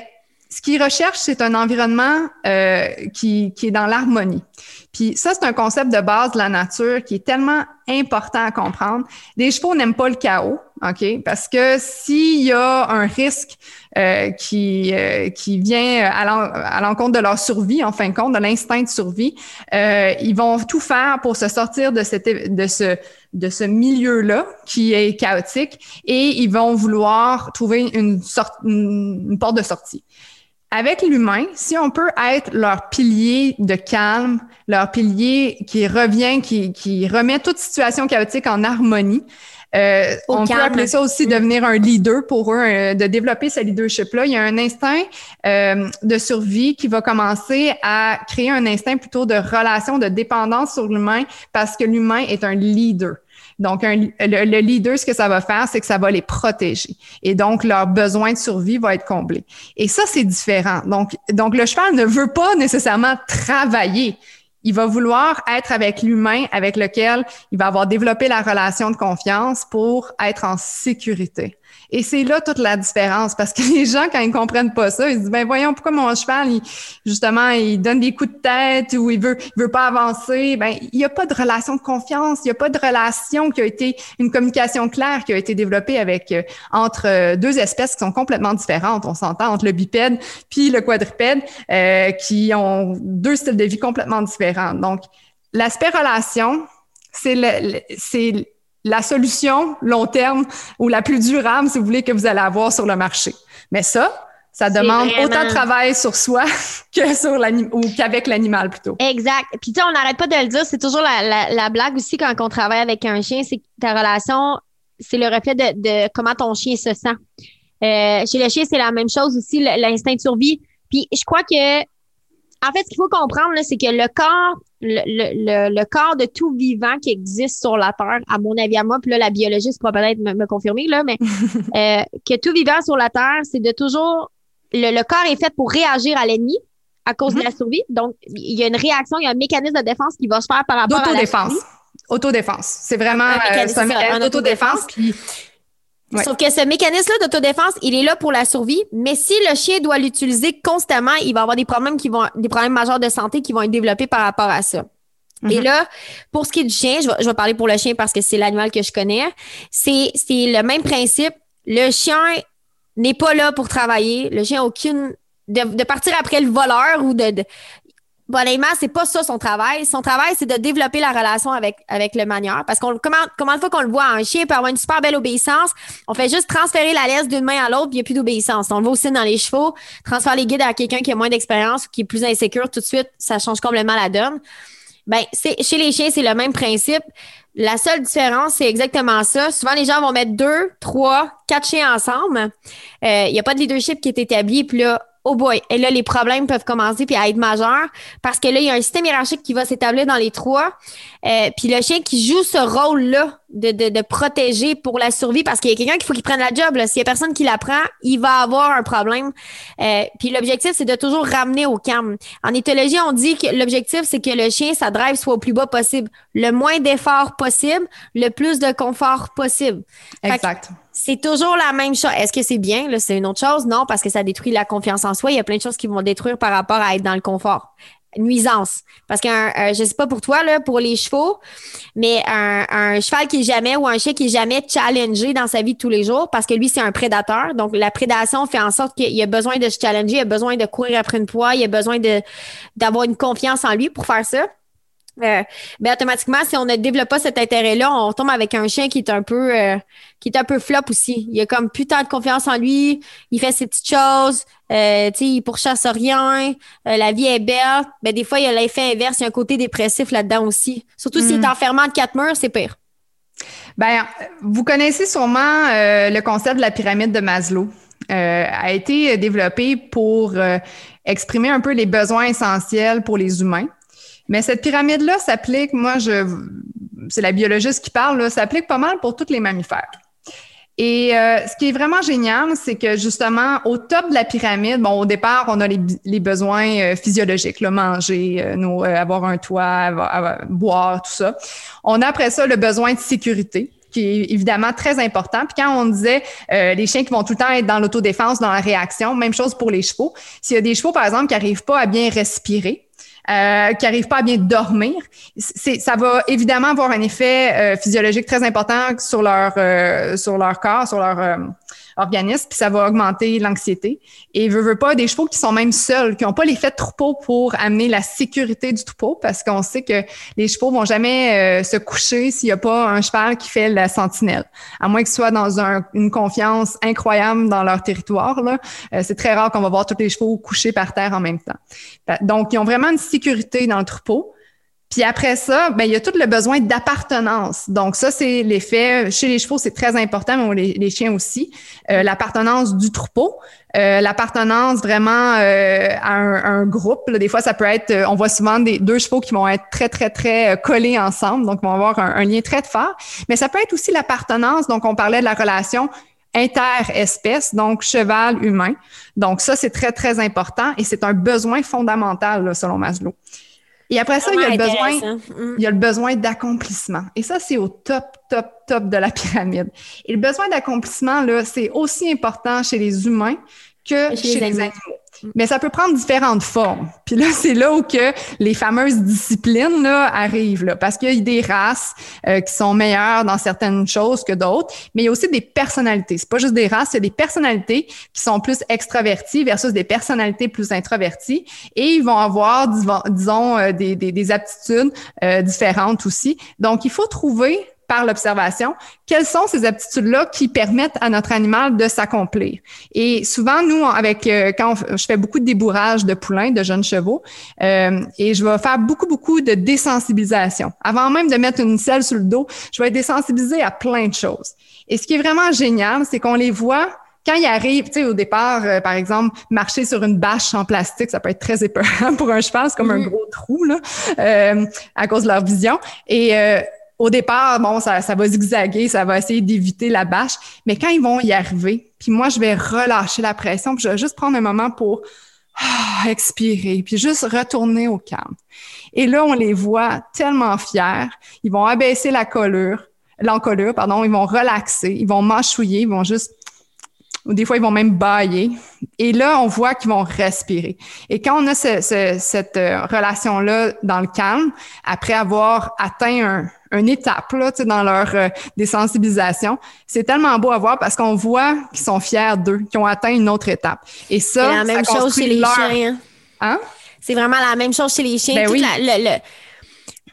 ce qu'ils recherchent, c'est un environnement euh, qui, qui est dans l'harmonie. Puis ça, c'est un concept de base de la nature qui est tellement important à comprendre. Les chevaux n'aiment pas le chaos, OK? Parce que s'il y a un risque euh, qui, euh, qui vient à l'encontre de leur survie, en fin de compte, de l'instinct de survie, euh, ils vont tout faire pour se sortir de, cette, de ce, de ce milieu-là qui est chaotique et ils vont vouloir trouver une, sorte, une porte de sortie. Avec l'humain, si on peut être leur pilier de calme, leur pilier qui revient, qui, qui remet toute situation chaotique en harmonie, euh, on peut appeler ça aussi devenir un leader pour eux, euh, de développer ce leadership-là. Il y a un instinct euh, de survie qui va commencer à créer un instinct plutôt de relation, de dépendance sur l'humain parce que l'humain est un leader. Donc, le, leader, ce que ça va faire, c'est que ça va les protéger. Et donc, leur besoin de survie va être comblé. Et ça, c'est différent. Donc, donc, le cheval ne veut pas nécessairement travailler. Il va vouloir être avec l'humain avec lequel il va avoir développé la relation de confiance pour être en sécurité. Et c'est là toute la différence parce que *laughs* les gens, quand ils comprennent pas ça, ils se disent, ben voyons, pourquoi mon cheval, justement, il donne des coups de tête ou il veut, il veut pas avancer? Ben, il n'y a pas de relation de confiance, il n'y a pas de relation qui a été, une communication claire qui a été développée avec, euh, entre euh, deux espèces qui sont complètement différentes. On s'entend entre le bipède puis le quadrupède, euh, qui ont deux styles de vie complètement différents. Donc, l'aspect relation, c'est le, c'est la solution long terme ou la plus durable, si vous voulez, que vous allez avoir sur le marché. Mais ça, ça demande autant de travail sur soi *laughs* que sur l'animal ou qu'avec l'animal plutôt. Exact. Puis tu sais, on n'arrête pas de le dire, c'est toujours la, blague aussi quand on travaille avec un chien, c'est que ta relation, c'est le reflet de, comment ton chien se sent. Euh, chez le chien, c'est la même chose aussi, l'instinct de survie. Puis je crois que en fait, ce qu'il faut comprendre, c'est que le corps, le, le, le, corps de tout vivant qui existe sur la Terre, à mon avis, à moi, puis là, la biologiste pourra peut-être me, confirmer, là, mais *laughs* euh, que tout vivant sur la Terre, c'est de toujours. Le, corps est fait pour réagir à l'ennemi à cause de la mm-hmm. survie. Donc, il y a une réaction, il y a un mécanisme de défense qui va se faire par rapport à la survie. Autodéfense. C'est vraiment un euh, mécanisme, euh, Sauf que ce mécanisme-là d'autodéfense, il est là pour la survie, mais si le chien doit l'utiliser constamment, il va avoir des problèmes qui vont, des problèmes majeurs de santé qui vont être développés par rapport à ça. Et mhm. là, pour ce qui est du chien, je vais, parler pour le chien parce que c'est l'animal que je connais. C'est, c'est le même principe. Le chien n'est pas là pour travailler. Le chien a aucune de, partir après le voleur ou de, Honnêtement, c'est pas ça son travail. Son travail, c'est de développer la relation avec, avec le manieur. Parce qu'on comment, comment de fois qu'on le voit, un chien peut avoir une super belle obéissance. On fait juste transférer la laisse d'une main à l'autre, puis il n'y a plus d'obéissance. On le voit aussi dans les chevaux. Transférer les guides à quelqu'un qui a moins d'expérience ou qui est plus insécure, tout de suite, ça change complètement la donne. Ben, c'est, chez les chiens, c'est le même principe. La seule différence, c'est exactement ça. Souvent, les gens vont mettre deux, trois, quatre chiens ensemble. Il euh, n'y a pas de leadership qui est établi. Puis là, oh boy, et là, les problèmes peuvent commencer puis à être majeurs parce que là, il y a un système hiérarchique qui va s'établir dans les trois. Euh, puis le chien qui joue ce rôle-là de, de, de, protéger pour la survie parce qu'il y a quelqu'un qu'il faut qu'il prenne la job. S'il y a personne qui la prend, il va avoir un problème. Euh, puis l'objectif, c'est de toujours ramener au calme. En éthologie, on dit que l'objectif, c'est que le chien, sa drive soit au plus bas possible. Le moins d'efforts possible, le plus de confort possible. Exact. C'est toujours la même chose. Est-ce que c'est bien? C'est une autre chose? Non, parce que ça détruit la confiance en soi. Il y a plein de choses qui vont détruire par rapport à être dans le confort. Nuisance. Parce qu'un, je sais pas pour toi, pour les chevaux, mais un, cheval qui est jamais ou un chien qui est jamais challengé dans sa vie de tous les jours parce que lui, c'est un prédateur. Donc, la prédation fait en sorte qu'il a besoin de se challenger, il a besoin de courir après une proie, il a besoin d'avoir une confiance en lui pour faire ça. Euh, ben automatiquement, si on ne développe pas cet intérêt-là, on tombe avec un chien qui est un peu euh, qui est un peu flop aussi. Il a comme putain de confiance en lui, il fait ses petites choses, euh, il pourchasse rien, euh, la vie est belle. Ben, des fois, il y a l'effet inverse, il y a un côté dépressif là-dedans aussi. Surtout s'il est mm. enfermant de quatre murs, c'est pire. Ben, vous connaissez sûrement le concept de la pyramide de Maslow. a été développé pour exprimer un peu les besoins essentiels pour les humains. Mais cette pyramide-là s'applique, moi, je, c'est la biologiste qui parle, s'applique pas mal pour tous les mammifères. Et euh, ce qui est vraiment génial, c'est que justement, au top de la pyramide, bon, au départ, on a les, besoins euh, physiologiques, le manger, euh, nous, avoir un toit, boire, tout ça. On a après ça le besoin de sécurité qui est évidemment très important. Puis quand on disait les chiens qui vont tout le temps être dans l'autodéfense, dans la réaction, même chose pour les chevaux. S'il y a des chevaux, par exemple, qui n'arrivent pas à bien respirer, euh, qui n'arrivent pas à bien dormir, ça va évidemment avoir un effet euh, physiologique très important sur leur, euh, sur leur corps, sur leur organisme, puis ça va augmenter l'anxiété. Et veut, veut pas des chevaux qui sont même seuls, qui n'ont pas l'effet de troupeau pour amener la sécurité du troupeau, parce qu'on sait que les chevaux vont jamais se coucher s'il n'y a pas un cheval qui fait la sentinelle, à moins qu'ils soient dans un, une confiance incroyable dans leur territoire. Là, c'est très rare qu'on va voir tous les chevaux couchés par terre en même temps. Donc, ils ont vraiment une sécurité dans le troupeau. Puis après ça, ben, il y a tout le besoin d'appartenance. Donc ça, c'est l'effet. Chez les chevaux, c'est très important, mais les, les chiens aussi. Euh, l'appartenance du troupeau, euh, l'appartenance vraiment euh, à un, groupe. des fois, ça peut être, on voit souvent des deux chevaux qui vont être très, très, très collés ensemble, donc vont avoir un, un lien très fort. Mais ça peut être aussi l'appartenance. Donc, on parlait de la relation interespèce, donc cheval humain. Donc ça, c'est très, très important et c'est un besoin fondamental selon Maslow. Et après ça, il y a le besoin, mm. il y a le besoin d'accomplissement. Et ça, c'est au top, top, top de la pyramide. Et le besoin d'accomplissement, là, c'est aussi important chez les humains que chez, les animaux. Mais ça peut prendre différentes formes. Puis là, c'est là où que les fameuses disciplines là, arrivent, là, parce qu'il y a des races euh, qui sont meilleures dans certaines choses que d'autres, mais il y a aussi des personnalités. C'est pas juste des races, c'est des personnalités qui sont plus extraverties versus des personnalités plus introverties, et ils vont avoir, disons, euh, des, des, des aptitudes euh, différentes aussi. Donc, il faut trouver par l'observation, quelles sont ces aptitudes-là qui permettent à notre animal de s'accomplir? Et souvent, nous, avec euh, quand je fais beaucoup de débourrage de poulains, de jeunes chevaux, euh, et je vais faire beaucoup, beaucoup de désensibilisation. Avant même de mettre une selle sur le dos, je vais être désensibilisée à plein de choses. Et ce qui est vraiment génial, c'est qu'on les voit quand il arrive, tu sais, au départ, euh, par exemple, marcher sur une bâche en plastique, ça peut être très épeurant *laughs* pour un cheval, c'est comme un mm-hmm. gros trou, là, euh, à cause de leur vision. Et au départ, bon, ça, ça va zigzaguer, ça va essayer d'éviter la bâche, mais quand ils vont y arriver, puis moi, je vais relâcher la pression, puis je vais juste prendre un moment pour ah, expirer, puis juste retourner au calme. Et là, on les voit tellement fiers, ils vont abaisser la collure, l'encolure, pardon, ils vont relaxer, ils vont mâchouiller, ils vont juste ou des fois ils vont même bailler. Et là, on voit qu'ils vont respirer. Et quand on a cette euh, relation-là dans le calme, après avoir atteint un, une étape là, dans leur euh, désensibilisation. C'est tellement beau à voir parce qu'on voit qu'ils sont fiers d'eux, qu'ils ont atteint une autre étape. Et ça, c'est la même chose chez les chiens. Hein? C'est vraiment la même chose chez les chiens. Ben toute, la,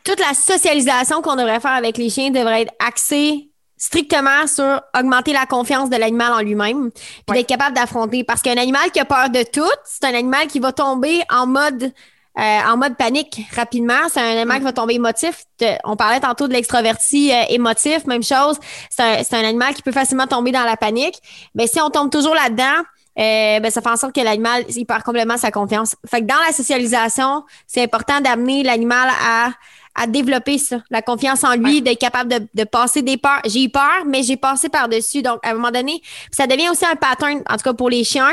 toute la socialisation qu'on devrait faire avec les chiens devrait être axée strictement sur augmenter la confiance de l'animal en lui-même, puis d'être capable d'affronter. Parce qu'un animal qui a peur de tout, c'est un animal qui va tomber en mode euh, en mode panique rapidement. C'est un animal qui va tomber émotif. on parlait tantôt de l'extraverti euh, émotif, même chose. C'est un, un, animal qui peut facilement tomber dans la panique. Mais si on tombe toujours là-dedans, euh, ben, ça fait en sorte que l'animal, il perd complètement sa confiance. Fait que dans la socialisation, c'est important d'amener l'animal à, à développer ça, la confiance en lui, d'être capable de, de, passer des peurs. J'ai eu peur, mais j'ai passé par-dessus. Donc, à un moment donné, ça devient aussi un pattern, en tout cas pour les chiens.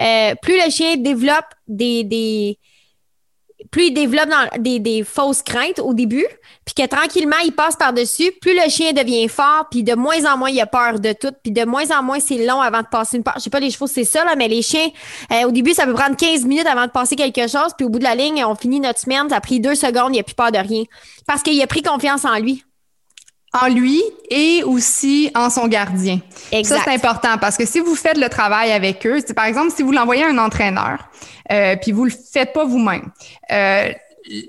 Euh, plus le chien développe des, des, plus il développe des, des, fausses craintes au début, puis que tranquillement, il passe par-dessus, plus le chien devient fort, puis de moins en moins, il a peur de tout, puis de moins en moins, c'est long avant de passer une part. Je sais pas, les chevaux, c'est ça, là, mais les chiens, euh, au début, ça peut prendre 15 minutes avant de passer quelque chose, puis au bout de la ligne, on finit notre semaine, ça a pris deux secondes, il a plus peur de rien. Parce qu'il a pris confiance en lui en lui et aussi en son gardien. Exact. Ça, c'est important parce que si vous faites le travail avec eux, par exemple, si vous l'envoyez à un entraîneur, euh, puis vous le faites pas vous-même, euh,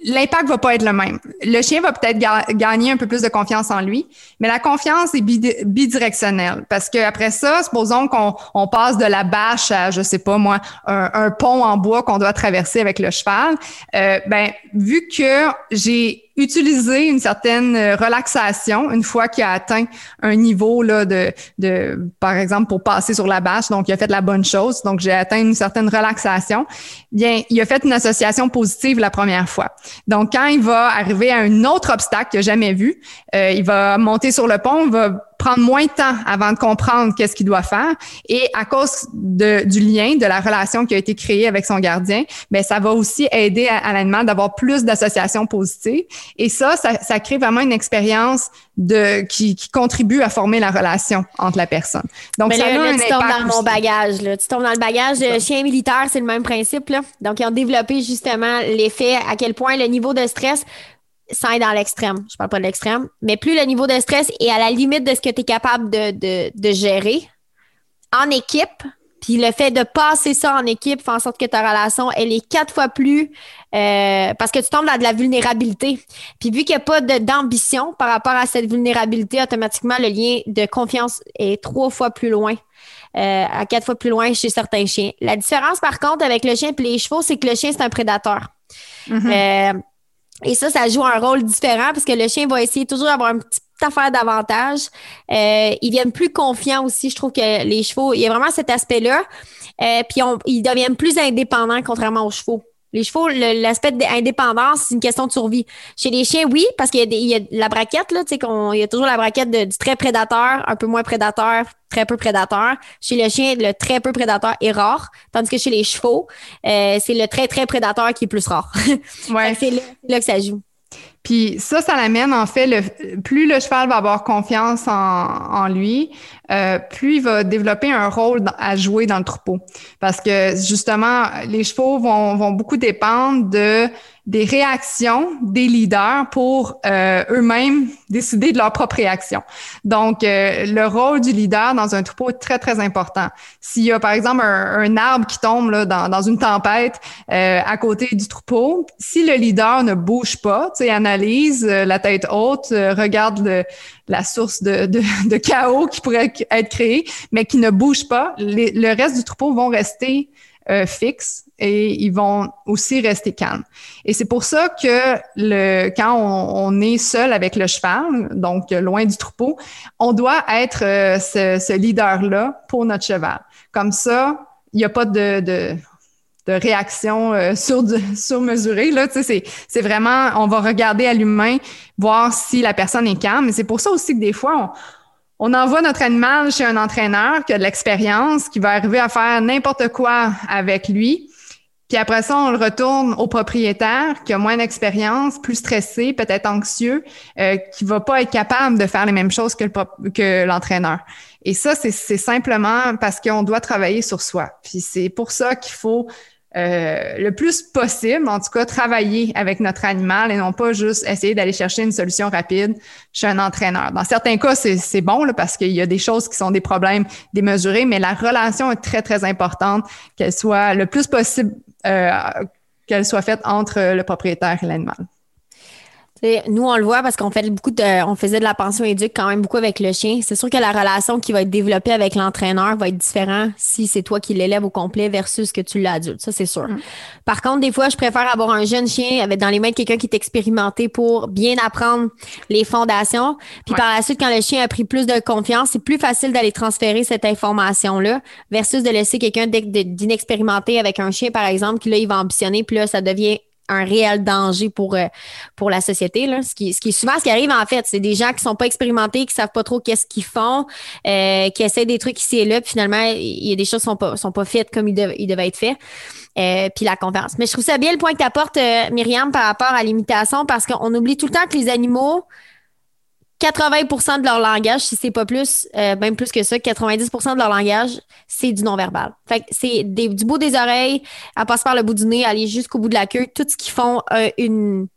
l'impact va pas être le même. Le chien va peut-être gagner un peu plus de confiance en lui, mais la confiance est bidirectionnelle parce que après ça, supposons qu'on on passe de la bâche à, je sais pas moi, un, pont en bois qu'on doit traverser avec le cheval. Euh, ben vu que j'ai utiliser une certaine euh, relaxation une fois qu'il a atteint un niveau là de, de par exemple pour passer sur la bâche. Donc il a fait la bonne chose. Donc j'ai atteint une certaine relaxation. Bien il a fait une association positive la première fois. Donc quand il va arriver à un autre obstacle qu'il n'a jamais vu euh, il va monter sur le pont il va prendre moins de temps avant de comprendre qu'est-ce qu'il doit faire. Et à cause de, du lien, de la relation qui a été créée avec son gardien, mais ben, ça va aussi aider à, l'animal d'avoir plus d'associations positives. Et ça, ça, ça, crée vraiment une expérience de qui, qui, contribue à former la relation entre la personne. Donc, ça là, tu tombes dans mon bagage. Là. Tu tombes dans le bagage de chien militaire, c'est le même principe. Là. Donc, ils ont développé justement l'effet à quel point le niveau de stress sans être dans l'extrême, je parle pas de l'extrême, mais plus le niveau de stress est à la limite de ce que tu es capable de, de, de, gérer en équipe, puis le fait de passer ça en équipe fait en sorte que ta relation, elle est quatre fois plus... Euh, parce que tu tombes dans de la vulnérabilité. Puis vu qu'il n'y a pas d'ambition par rapport à cette vulnérabilité, automatiquement, le lien de confiance est trois fois plus loin. Euh, à quatre fois plus loin chez certains chiens. La différence, par contre, avec le chien et les chevaux, c'est que le chien, c'est un prédateur. Mm-hmm. euh, et ça, ça joue un rôle différent parce que le chien va essayer toujours d'avoir une petite affaire d'avantage. Euh, ils viennent plus confiants aussi. Je trouve que les chevaux, il y a vraiment cet aspect-là. Euh, puis ils deviennent plus indépendants contrairement aux chevaux. Les chevaux, l'aspect d'indépendance, c'est une question de survie. Chez les chiens, oui, parce qu'il y, a la braquette, là, tu sais, il y a toujours la braquette du très prédateur, un peu moins prédateur, très peu prédateur. Chez le chien, le très peu prédateur est rare, tandis que chez les chevaux, euh, c'est le très, très prédateur qui est plus rare. *laughs* Ouais. c'est là, que ça joue. Puis ça, ça l'amène en fait, le, plus le cheval va avoir confiance en, lui, euh, plus il va développer un rôle à jouer dans le troupeau. Parce que justement, les chevaux vont beaucoup dépendre de des réactions des leaders pour euh, eux-mêmes décider de leur propre réaction. Donc, euh, le rôle du leader dans un troupeau est très, très important. S'il y a, par exemple, un, arbre qui tombe là, dans, dans une tempête euh, à côté du troupeau, si le leader ne bouge pas, analyse la tête haute, regarde le, la source de, de, chaos qui pourrait être créée, mais qui ne bouge pas, le reste du troupeau vont rester euh, fixe et ils vont aussi rester calmes. Et c'est pour ça que le, quand on, est seul avec le cheval, donc loin du troupeau, on doit être euh, ce, ce leader-là pour notre cheval. Comme ça, il n'y a pas de, de de réaction euh, sur *laughs* surmesurée. Là, c'est, c'est vraiment, on va regarder à l'humain, voir si la personne est calme. Et c'est pour ça aussi que des fois, on, on envoie notre animal chez un entraîneur qui a de l'expérience, qui va arriver à faire n'importe quoi avec lui. Puis après ça, on le retourne au propriétaire qui a moins d'expérience, plus stressé, peut-être anxieux, euh, qui va pas être capable de faire les mêmes choses que, le, que l'entraîneur. Et ça, c'est, c'est simplement parce qu'on doit travailler sur soi. Puis c'est pour ça qu'il faut euh, le plus possible, en tout cas, travailler avec notre animal et non pas juste essayer d'aller chercher une solution rapide chez un entraîneur. Dans certains cas, c'est bon parce qu'il y a des choses qui sont des problèmes démesurés, mais la relation est très, très importante, qu'elle soit le plus possible, euh, qu'elle soit faite entre le propriétaire et l'animal nous, on le voit parce qu'on fait beaucoup de, on faisait de la pension éduque quand même beaucoup avec le chien. C'est sûr que la relation qui va être développée avec l'entraîneur va être différente si c'est toi qui l'élèves au complet versus que tu l'adulte. Ça, c'est sûr. Mm. Par contre, des fois, je préfère avoir un jeune chien avec dans les mains de quelqu'un qui est expérimenté pour bien apprendre les fondations. Puis par la suite, quand le chien a pris plus de confiance, c'est plus facile d'aller transférer cette information-là versus de laisser quelqu'un d'inexpérimenté avec un chien, par exemple, qui là, il va ambitionner, puis là, ça devient un réel danger pour, euh, pour la société. Là. Ce, qui, ce qui est souvent ce qui arrive en fait, c'est des gens qui sont pas expérimentés, qui savent pas trop qu'est-ce qu'ils font, euh, qui essaient des trucs ici et là, puis finalement, il y a des choses qui sont pas, sont pas faites comme ils, ils devaient être faits. Euh, puis la confiance. Mais je trouve ça bien le point que tu apportes, Myriam, par rapport à l'imitation, parce qu'on oublie tout le temps que les animaux, 80% de leur langage, si c'est pas plus, euh, même plus que ça, 90% de leur langage, c'est du non-verbal. Fait que c'est du bout des oreilles, à passer par le bout du nez, aller jusqu'au bout de la queue, tout ce qu'ils font, une,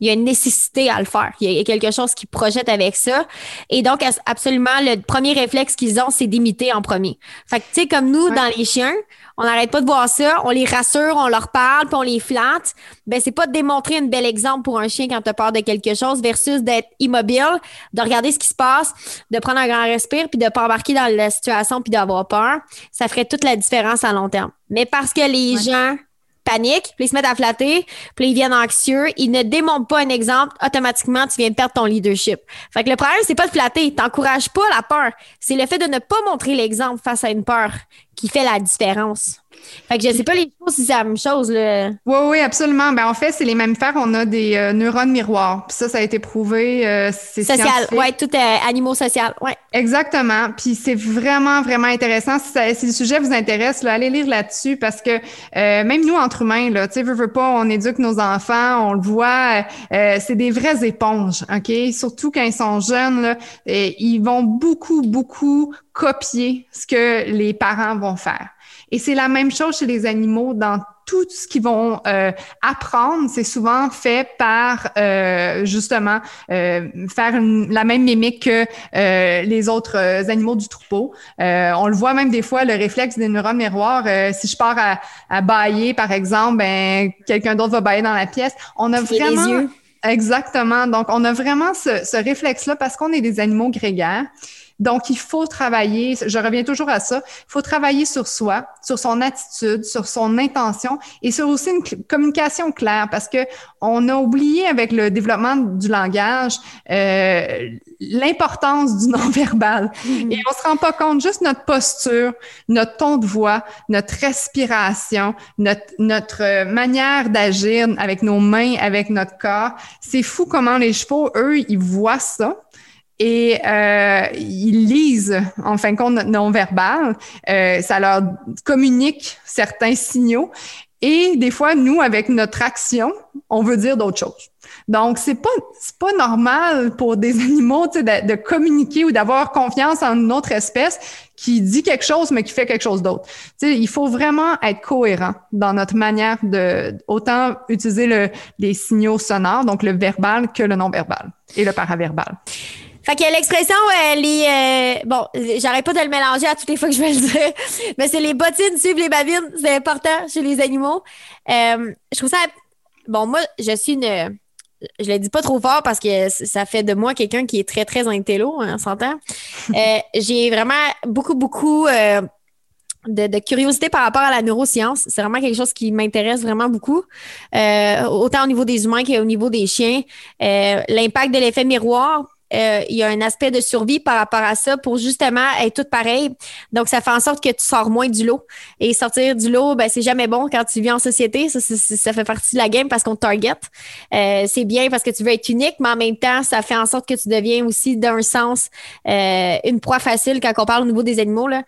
il y a une nécessité à le faire. Il y a quelque chose qui projette avec ça. Et donc, absolument, le premier réflexe qu'ils ont, c'est d'imiter en premier. Fait que, tu sais, comme nous, dans les chiens, on n'arrête pas de voir ça, on les rassure, on leur parle, puis on les flatte. Ben, c'est pas de démontrer un bel exemple pour un chien quand tu as peur de quelque chose versus d'être immobile, de regarder ce qui se passe, de prendre un grand respire, puis de pas embarquer dans la situation, puis d'avoir peur. Ça ferait toute la différence à long terme. Mais parce que les gens paniquent, puis ils se mettent à flatter, puis ils viennent anxieux, ils ne démontrent pas un exemple, automatiquement, tu viens de perdre ton leadership. Fait que le problème, c'est pas de flatter, t'encourages pas la peur. C'est le fait de ne pas montrer l'exemple face à une peur qui fait la différence. Fait que je sais pas les choses si c'est la même chose. Là. Oui, oui, absolument. Ben, en fait, c'est les mêmes fers. On a des euh, neurones miroirs. Puis ça, ça a été prouvé. Euh, c'est Social, oui, tout est animaux social. Ouais. Exactement. Puis c'est vraiment, vraiment intéressant. Si, si, le sujet vous intéresse, là, allez lire là-dessus parce que euh, même nous, entre humains, là, tu sais, veux, veux pas, on éduque nos enfants, on le voit, c'est des vraies éponges, OK? Surtout quand ils sont jeunes, là, et ils vont beaucoup, beaucoup copier ce que les parents vont faire. Et c'est la même chose chez les animaux dans tout ce qu'ils vont euh, apprendre, c'est souvent fait par euh, justement euh, faire la même mimique que les autres animaux du troupeau. on le voit même des fois, le réflexe des neurones miroirs. si je pars à, à bailler, par exemple, ben quelqu'un d'autre va bailler dans la pièce. On a vraiment exactement. Donc, on a vraiment ce, ce réflexe-là parce qu'on est des animaux grégaires. Donc, il faut travailler, je reviens toujours à ça, il faut travailler sur soi, sur son attitude, sur son intention et sur aussi une communication claire parce que on a oublié avec le développement du langage euh, l'importance du *laughs* non-verbal. Mm-hmm. Et on se rend pas compte, juste notre posture, notre ton de voix, notre respiration, notre, notre manière d'agir avec nos mains, avec notre corps. C'est fou comment les chevaux, eux, ils voient ça et euh, ils lisent en fin de compte non verbal. Euh, ça leur communique certains signaux. Et des fois, nous, avec notre action, on veut dire d'autres choses. Donc, c'est pas c'est pas normal pour des *laughs* animaux de, de communiquer ou d'avoir confiance en une autre espèce qui dit quelque chose mais qui fait quelque chose d'autre. Il faut vraiment être cohérent dans notre manière de autant utiliser le, les signaux sonores, donc le verbal, que le non verbal et le paraverbal. Fait que l'expression, elle est. Euh, bon, j'arrête pas de le mélanger à toutes les fois que je vais le dire, *laughs* mais c'est les bottines suivent les babines. C'est important chez les animaux. Euh, je trouve ça. Bon, moi, je suis une. Je le dis pas trop fort parce que ça fait de moi quelqu'un qui est très, très intello, hein, on s'entend. *laughs* Euh, j'ai vraiment beaucoup, beaucoup de, curiosité par rapport à la neuroscience. C'est vraiment quelque chose qui m'intéresse vraiment beaucoup, euh, autant au niveau des humains qu'au niveau des chiens. Euh, l'impact de l'effet miroir, euh, il y a un aspect de survie par rapport à ça pour justement être tout pareil. Donc, ça fait en sorte que tu sors moins du lot. Et sortir du lot, ben, c'est jamais bon quand tu vis en société. Ça, ça fait partie de la game parce qu'on target. Euh, c'est bien parce que tu veux être unique, mais en même temps, ça fait en sorte que tu deviens aussi, d'un sens, euh, une proie facile quand on parle au niveau des animaux. Là.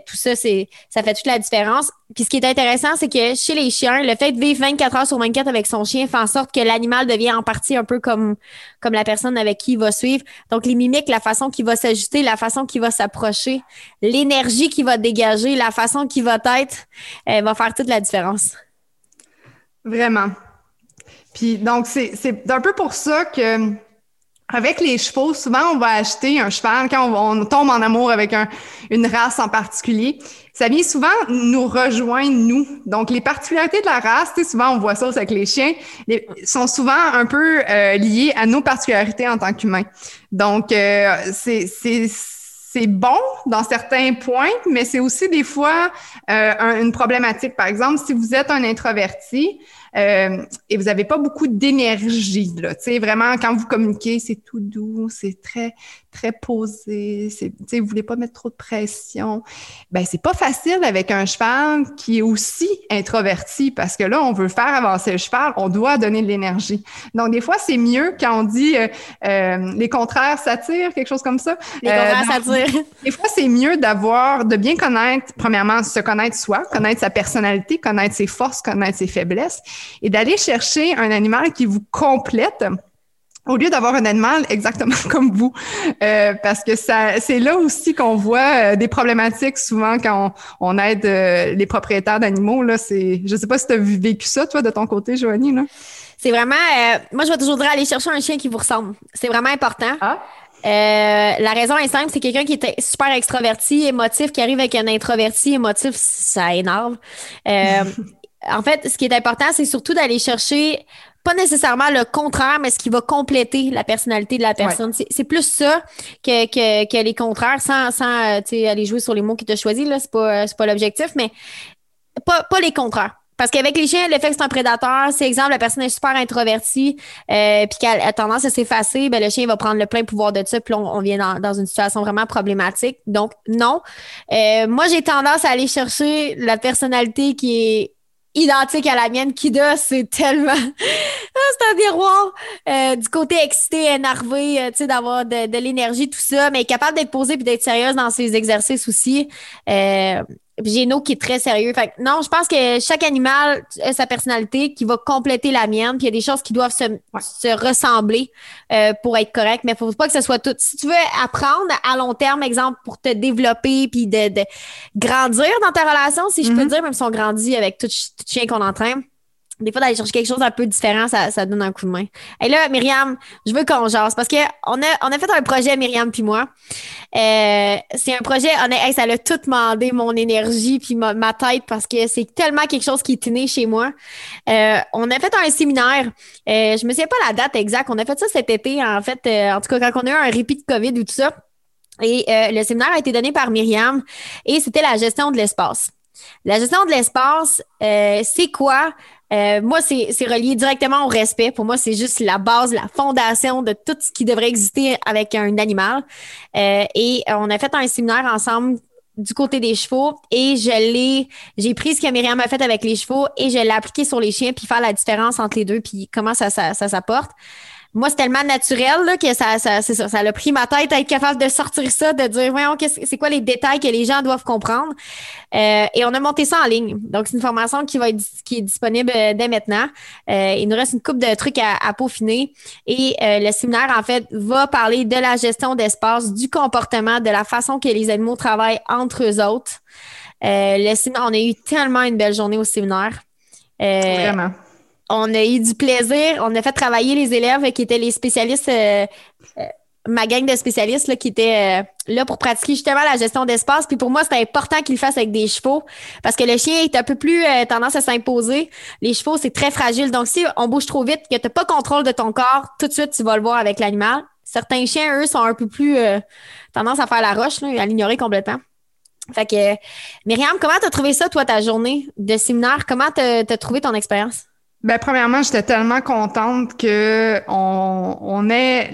tout ça, c'est ça fait toute la différence. Puis ce qui est intéressant, c'est que chez les chiens, le fait de vivre 24 heures sur 24 avec son chien fait en sorte que l'animal devient en partie un peu comme, comme la personne avec qui il va suivre. Donc, les mimiques, la façon qu'il va s'ajuster, la façon qu'il va s'approcher, l'énergie qu'il va dégager, la façon qu'il va être, euh, va faire toute la différence. Vraiment. Puis donc, c'est un peu pour ça que avec les chevaux, souvent, on va acheter un cheval quand on, tombe en amour avec une race en particulier. Ça vient souvent nous rejoindre, nous. Donc, les particularités de la race, souvent, on voit ça avec les chiens, sont souvent un peu euh, liées à nos particularités en tant qu'humains. Donc, euh, c'est bon dans certains points, mais c'est aussi des fois euh, une problématique. Par exemple, si vous êtes un introverti, et vous n'avez pas beaucoup d'énergie. Là, vraiment, quand vous communiquez, c'est tout doux, c'est très, très posé, vous ne voulez pas mettre trop de pression. Ben, c'est pas facile avec un cheval qui est aussi introverti parce que là, on veut faire avancer le cheval, on doit donner de l'énergie. Donc, des fois, c'est mieux quand on dit euh, euh les contraires s'attirent, quelque chose comme ça. Les contraires euh, s'attirent. Des fois, c'est mieux d'avoir, de bien connaître, premièrement, se connaître soi, connaître sa personnalité, connaître ses forces, connaître ses faiblesses et d'aller chercher un animal qui vous complète au lieu d'avoir un animal exactement *laughs* comme vous, euh, parce que ça, c'est là aussi qu'on voit euh, des problématiques souvent quand on, aide euh, les propriétaires d'animaux. Là, c'est, je sais pas si tu as vécu ça toi de ton côté, Joanie. Là. C'est vraiment, moi je vais toujours dire aller chercher un chien qui vous ressemble. C'est vraiment important. Ah. la raison est simple, c'est quelqu'un qui est super extraverti, émotif, qui arrive avec un introverti émotif, ça énerve. *laughs* en fait, ce qui est important, c'est surtout d'aller chercher pas nécessairement le contraire, mais ce qui va compléter la personnalité de la personne. C'est plus ça que, que, que, les contraires, sans, sans euh, aller jouer sur les mots qui t'ont choisi, là, c'est pas, pas l'objectif, mais pas, pas les contraires. Parce qu'avec les chiens, le fait que c'est un prédateur, c'est exemple, la personne est super introvertie, euh, puis qu'elle a tendance à s'effacer, ben le chien va prendre le plein pouvoir de ça, puis on, on vient dans, dans, une situation vraiment problématique. Donc, non. Euh, moi, j'ai tendance à aller chercher la personnalité qui est identique à la mienne. Kida, c'est tellement... *laughs* Ah, c'est un miroir euh, du côté excité, énervé, euh, tu sais, d'avoir de, l'énergie, tout ça, mais capable d'être posée puis d'être sérieuse dans ses exercices aussi. Euh, j'ai une qui est très sérieux. Fait non, je pense que chaque animal a sa personnalité qui va compléter la mienne. Puis il y a des choses qui doivent se, se ressembler euh, pour être correct. Mais il faut pas que ce soit tout. Si tu veux apprendre à long terme, exemple, pour te développer puis de, de grandir dans ta relation, si je peux mm-hmm. dire, même si on grandit avec tout, tout chien qu'on entraîne, des fois, d'aller chercher quelque chose un peu différent, ça, ça donne un coup de main. Et là, Myriam, je veux qu'on jase parce qu'on a, on a fait un projet, Myriam puis moi. Euh, c'est un projet, on a, ça a tout demandé mon énergie puis ma, tête parce que c'est tellement quelque chose qui est né chez moi. Euh, on a fait un séminaire. Euh, je me souviens pas la date exacte. On a fait ça cet été, en fait. en tout cas, quand on a eu un répit de COVID ou tout ça. Et le séminaire a été donné par Myriam et c'était la gestion de l'espace. La gestion de l'espace, c'est quoi? Euh, moi, c'est relié directement au respect. Pour moi, c'est juste la base, la fondation de tout ce qui devrait exister avec un animal. Euh, et on a fait un séminaire ensemble du côté des chevaux et je j'ai pris ce que Myriam a fait avec les chevaux et je l'ai appliqué sur les chiens puis faire la différence entre les deux puis comment ça, ça s'apporte moi, c'est tellement naturel là, que ça, ça, ça, ça a pris ma tête à être capable de sortir ça, de dire, voyons, c'est quoi les détails que les gens doivent comprendre? Euh, et on a monté ça en ligne. Donc, c'est une formation qui va être qui est disponible euh, dès maintenant. Euh, il nous reste une coupe de trucs à, à peaufiner. Et le séminaire, en fait, va parler de la gestion d'espace, du comportement, de la façon que les animaux travaillent entre eux autres. le séminaire, on a eu tellement une belle journée au séminaire. Vraiment on a eu du plaisir. On a fait travailler les élèves qui étaient les spécialistes, euh, euh, ma gang de spécialistes là, qui étaient euh, là pour pratiquer justement la gestion d'espace. Puis pour moi, c'était important qu'ils le fassent avec des chevaux parce que le chien est un peu plus tendance à s'imposer. Les chevaux, c'est très fragile. Donc, si on bouge trop vite, que tu n'as pas contrôle de ton corps, tout de suite, tu vas le voir avec l'animal. Certains chiens, eux, sont un peu plus tendance à faire la roche, là, à l'ignorer complètement. Fait que, Myriam, comment t'as trouvé ça, toi, ta journée de séminaire? Comment t'as as trouvé ton expérience? Ben, premièrement, j'étais tellement contente que on, ait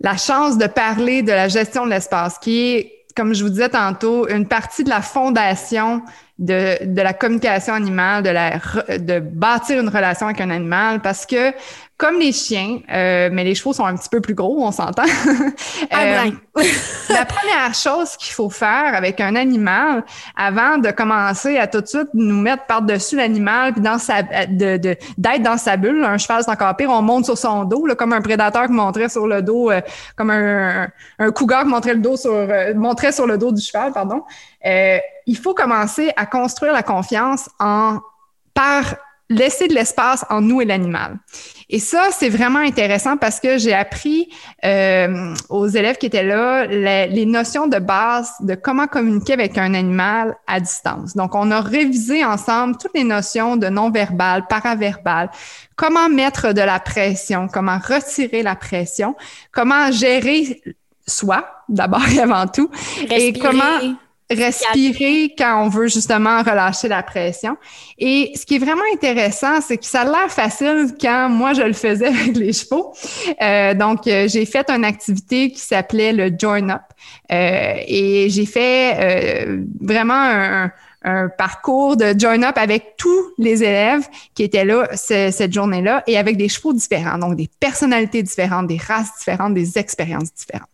la chance de parler de la gestion de l'espace, qui est, comme je vous disais tantôt, une partie de la fondation de, de la communication animale, de, la, de bâtir une relation avec un animal, parce que comme les chiens, euh, mais les chevaux sont un petit peu plus gros, on s'entend. *laughs* euh, la première chose qu'il faut faire avec un animal, avant de commencer à tout de suite nous mettre par-dessus l'animal, puis dans sa, de, de, d'être dans sa bulle, un cheval c'est encore pire, on monte sur son dos, là, comme un prédateur qui montrait sur le dos, euh, comme un, un cougar qui montrait le dos sur, euh, montrait sur le dos du cheval, pardon. Il faut commencer à construire la confiance en par laisser de l'espace en nous et l'animal. Et ça, c'est vraiment intéressant parce que j'ai appris euh, aux élèves qui étaient là les, les, notions de base de comment communiquer avec un animal à distance. Donc, on a révisé ensemble toutes les notions de non-verbal, paraverbal, comment mettre de la pression, comment retirer la pression, comment gérer soi, d'abord et avant tout, Respirer. et comment respirer quand on veut justement relâcher la pression. Et ce qui est vraiment intéressant, c'est que ça a l'air facile quand moi je le faisais *laughs* avec les chevaux. Euh, donc, euh, j'ai fait une activité qui s'appelait le Join Up euh, et j'ai fait euh, vraiment un, parcours de join up avec tous les élèves qui étaient là ce, cette journée-là et avec des chevaux différents, donc des personnalités différentes, des races différentes, des expériences différentes.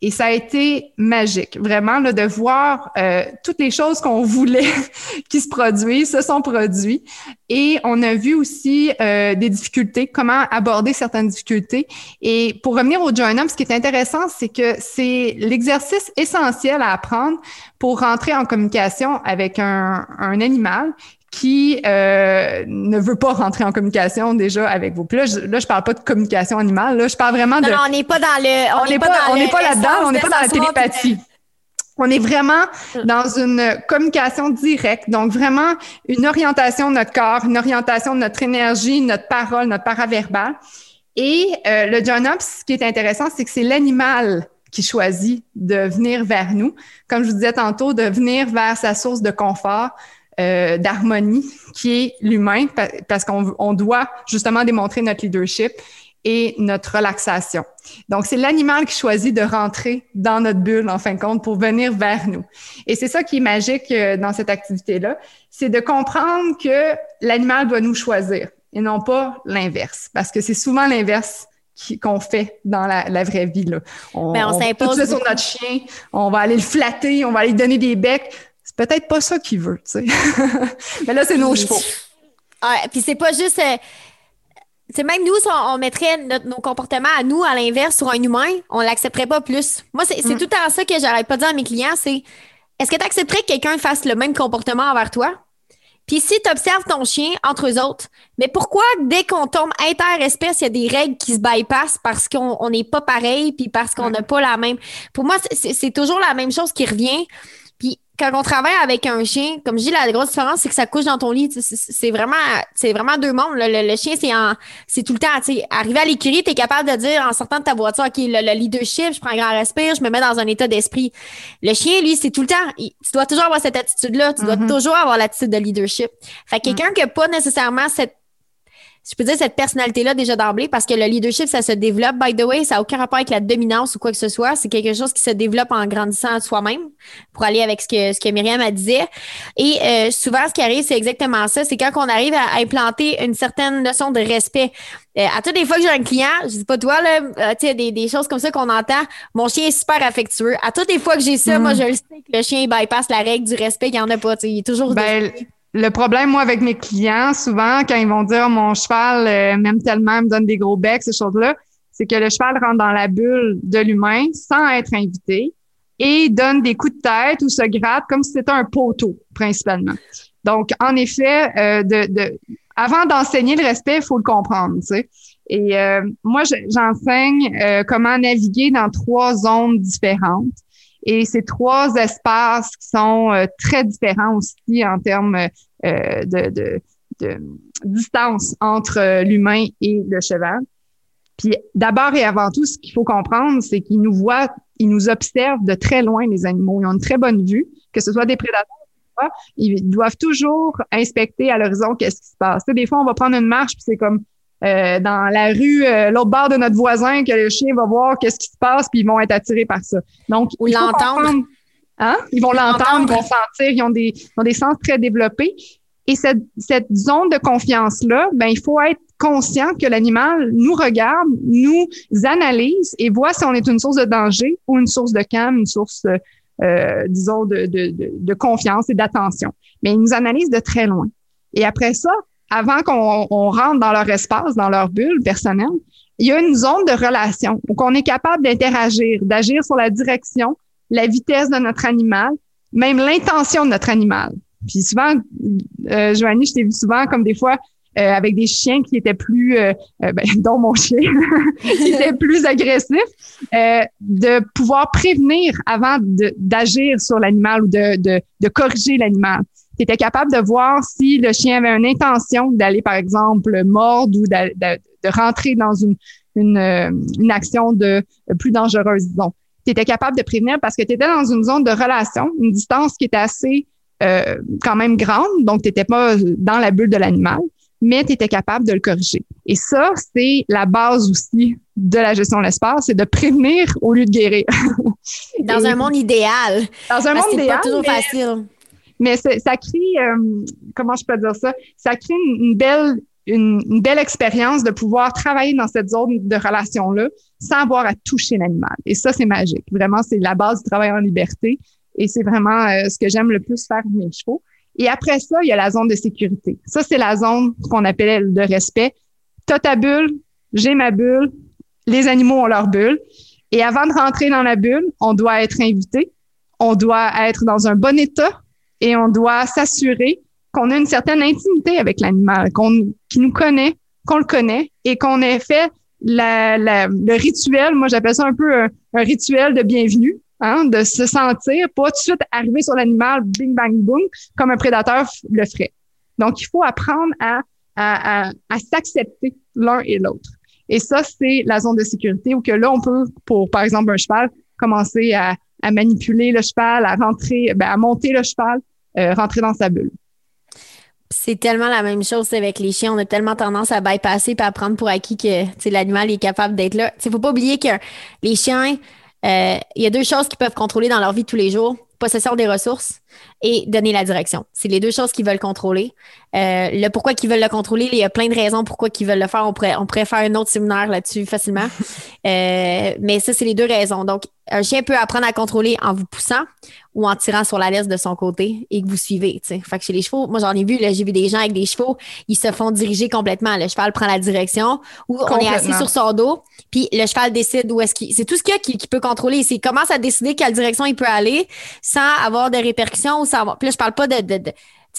Et ça a été magique, vraiment, là, de voir euh, toutes les choses qu'on voulait *laughs* qui se produisent, se sont produits. Et on a vu aussi euh, des difficultés, comment aborder certaines difficultés. Et pour revenir au join up, ce qui est intéressant, c'est que c'est l'exercice essentiel à apprendre pour rentrer en communication avec un animal qui euh, ne veut pas rentrer en communication déjà avec vous. Puis là, je, là, je parle pas de communication animale, là, je parle vraiment de... Non, on n'est pas dans le... On n'est pas, on n'est pas là-dedans, on n'est pas dans la télépathie. De... On est vraiment dans une communication directe, donc vraiment une orientation de notre corps, une orientation de notre énergie, notre parole, notre paraverbal. Et euh, le John Up, ce qui est intéressant, c'est que c'est l'animal qui choisit de venir vers nous. Comme je vous disais tantôt, de venir vers sa source de confort, euh, d'harmonie qui est l'humain parce qu'on on doit justement démontrer notre leadership et notre relaxation. Donc, c'est l'animal qui choisit de rentrer dans notre bulle, en fin de compte, pour venir vers nous. Et c'est ça qui est magique euh, dans cette activité-là, c'est de comprendre que l'animal doit nous choisir et non pas l'inverse, parce que c'est souvent l'inverse qu'on fait dans la, la, vraie vie. Là. On, Mais on, on s'impose sur notre chien, on va aller le flatter, on va aller lui donner des becs peut-être pas ça qu'il veut, tu sais. *laughs* Mais là, c'est nos chevaux. Ah, puis c'est pas juste. Euh, c'est même nous, si on, on mettrait notre, nos comportements à nous, à l'inverse, sur un humain, on l'accepterait pas plus. Moi, c'est mm. tout le temps ça que j'arrête pas de dire à mes clients, c'est est-ce que tu accepterais que quelqu'un fasse le même comportement envers toi? Puis si tu observes ton chien entre eux autres, mais pourquoi dès qu'on tombe interespèce, il y a des règles qui se bypassent parce qu'on n'est pas pareil, puis parce qu'on n'a pas la même? Pour moi, c'est toujours la même chose qui revient quand on travaille avec un chien, comme je dis, la grosse différence, c'est que ça couche dans ton lit. C'est vraiment, c'est vraiment deux mondes. Le, le, le chien, c'est en, c'est tout le temps. Tu arriver à l'écurie, tu es capable de dire en sortant de ta voiture, OK, le, le, leadership, je prends un grand respire, je me mets dans un état d'esprit. Le chien, lui, c'est tout le temps. Il, tu dois toujours avoir cette attitude-là. Tu dois Mm-hmm. toujours avoir l'attitude de leadership. Fait que quelqu'un qui n'a pas nécessairement cette je peux dire cette personnalité-là déjà d'emblée parce que le leadership, ça se développe, by the way, ça n'a aucun rapport avec la dominance ou quoi que ce soit. C'est quelque chose qui se développe en grandissant soi-même pour aller avec ce que, ce que Myriam a disait. Et euh, souvent, ce qui arrive, c'est exactement ça. C'est quand on arrive à, implanter une certaine notion de respect. Euh, à toutes les fois que j'ai un client, je dis pas toi, là, euh, tu sais, des, des choses comme ça qu'on entend, mon chien est super affectueux. À toutes les fois que j'ai ça, Mm. moi, je le sais que le chien il bypass la règle du respect, qu'il n'y en a pas. Il est toujours Ben, le problème, moi, avec mes clients, souvent, quand ils vont dire mon cheval euh, m'aime tellement, me donne des gros becs, ces choses-là, c'est que le cheval rentre dans la bulle de l'humain sans être invité et donne des coups de tête ou se gratte comme si c'était un poteau, principalement. Donc, en effet, euh, de, avant d'enseigner le respect, il faut le comprendre. Et euh, moi, j'enseigne euh, comment naviguer dans trois zones différentes. Et ces trois espaces qui sont euh, très différents aussi en termes euh, de, de, de, distance entre l'humain et le cheval. Puis d'abord et avant tout, ce qu'il faut comprendre, c'est qu'ils nous voient, ils nous observent de très loin, les animaux. Ils ont une très bonne vue, que ce soit des prédateurs ils doivent toujours inspecter à l'horizon qu'est-ce qui se passe. des fois, on va prendre une marche, puis c'est comme euh, dans la rue, euh, l'autre bord de notre voisin, que le chien va voir qu'est-ce qui se passe, puis ils vont être attirés par ça. Donc, Ou l'entendre. Hein? Ils vont l'entendre, ils vont sentir, ils ont des, ils ont des sens très développés. Et cette, cette zone de confiance-là, ben, il faut être conscient que l'animal nous regarde, nous analyse et voit si on est une source de danger ou une source de calme, une source, euh, disons, de, de, de, de confiance et d'attention. Mais il nous analyse de très loin. Et après ça, avant qu'on on rentre dans leur espace, dans leur bulle personnelle, il y a une zone de relation où on est capable d'interagir, d'agir sur la direction, la vitesse de notre animal, même l'intention de notre animal. Puis souvent, euh, Joanie, je t'ai vu souvent comme des fois euh, avec des chiens qui étaient plus, euh, euh ben, *laughs* dont mon chien, *laughs* qui était plus agressif, euh, de pouvoir prévenir avant d'agir sur l'animal ou de, de, de corriger l'animal. Tu étais capable de voir si le chien avait une intention d'aller, par exemple, mordre ou de, de, de rentrer dans une, une, une action de plus dangereuse, disons tu étais capable de prévenir parce que tu étais dans une zone de relation, une distance qui était assez euh, quand même grande, donc tu n'étais pas dans la bulle de l'animal, mais tu étais capable de le corriger. Et ça, c'est la base aussi de la gestion de l'espace, c'est de prévenir au lieu de guérir. dans *laughs* un monde idéal. Dans un monde idéal. pas toujours facile. Mais ça crée, euh, comment je peux dire ça, ça crée une, belle une, belle expérience de pouvoir travailler dans cette zone de relation-là sans avoir à toucher l'animal. Et ça, c'est magique. Vraiment, c'est la base du travail en liberté. Et c'est vraiment euh, ce que j'aime le plus faire avec mes chevaux. Et après ça, il y a la zone de sécurité. Ça, c'est la zone qu'on appelait de respect. T'as ta bulle, j'ai ma bulle, les animaux ont leur bulle. Et avant de rentrer dans la bulle, on doit être invité, on doit être dans un bon état et on doit s'assurer qu'on a une certaine intimité avec l'animal, qu'on qui nous connaît, qu'on le connaît et qu'on ait fait la, le rituel. Moi, j'appelle ça un peu un, rituel de bienvenue. Hein, de se sentir, pas tout de suite arriver sur l'animal, bing, bang, boom, comme un prédateur le ferait. Donc, il faut apprendre à, à, à, s'accepter l'un et l'autre. Et ça, c'est la zone de sécurité où que là, on peut, pour, par exemple, un cheval, commencer à, à manipuler le cheval, à rentrer, ben, à monter le cheval, euh, rentrer dans sa bulle. C'est tellement la même chose avec les chiens. On a tellement tendance à bypasser et à prendre pour acquis que l'animal est capable d'être là. Il ne faut pas oublier que les chiens, euh, il y a deux choses qu'ils peuvent contrôler dans leur vie tous les jours. Possession des ressources et donner la direction. C'est les deux choses qu'ils veulent contrôler. Euh, le pourquoi qu'ils veulent le contrôler, il y a plein de raisons pourquoi ils veulent le faire. On pourrait, on pourrait faire un autre séminaire là-dessus facilement. *laughs* euh, mais ça, c'est les deux raisons. Donc, un chien peut apprendre à contrôler en vous poussant ou en tirant sur la laisse de son côté et que vous suivez. T'sais. Fait que chez les chevaux, moi j'en ai vu, j'ai vu des gens avec des chevaux, ils se font diriger complètement. Le cheval prend la direction ou on est assis sur son dos, puis le cheval décide où est-ce qu'il. C'est tout ce qu'il y a qui, peut contrôler. C'est commence à décider quelle direction il peut aller sans avoir de répercussions ou sans avoir. Puis je parle pas de, de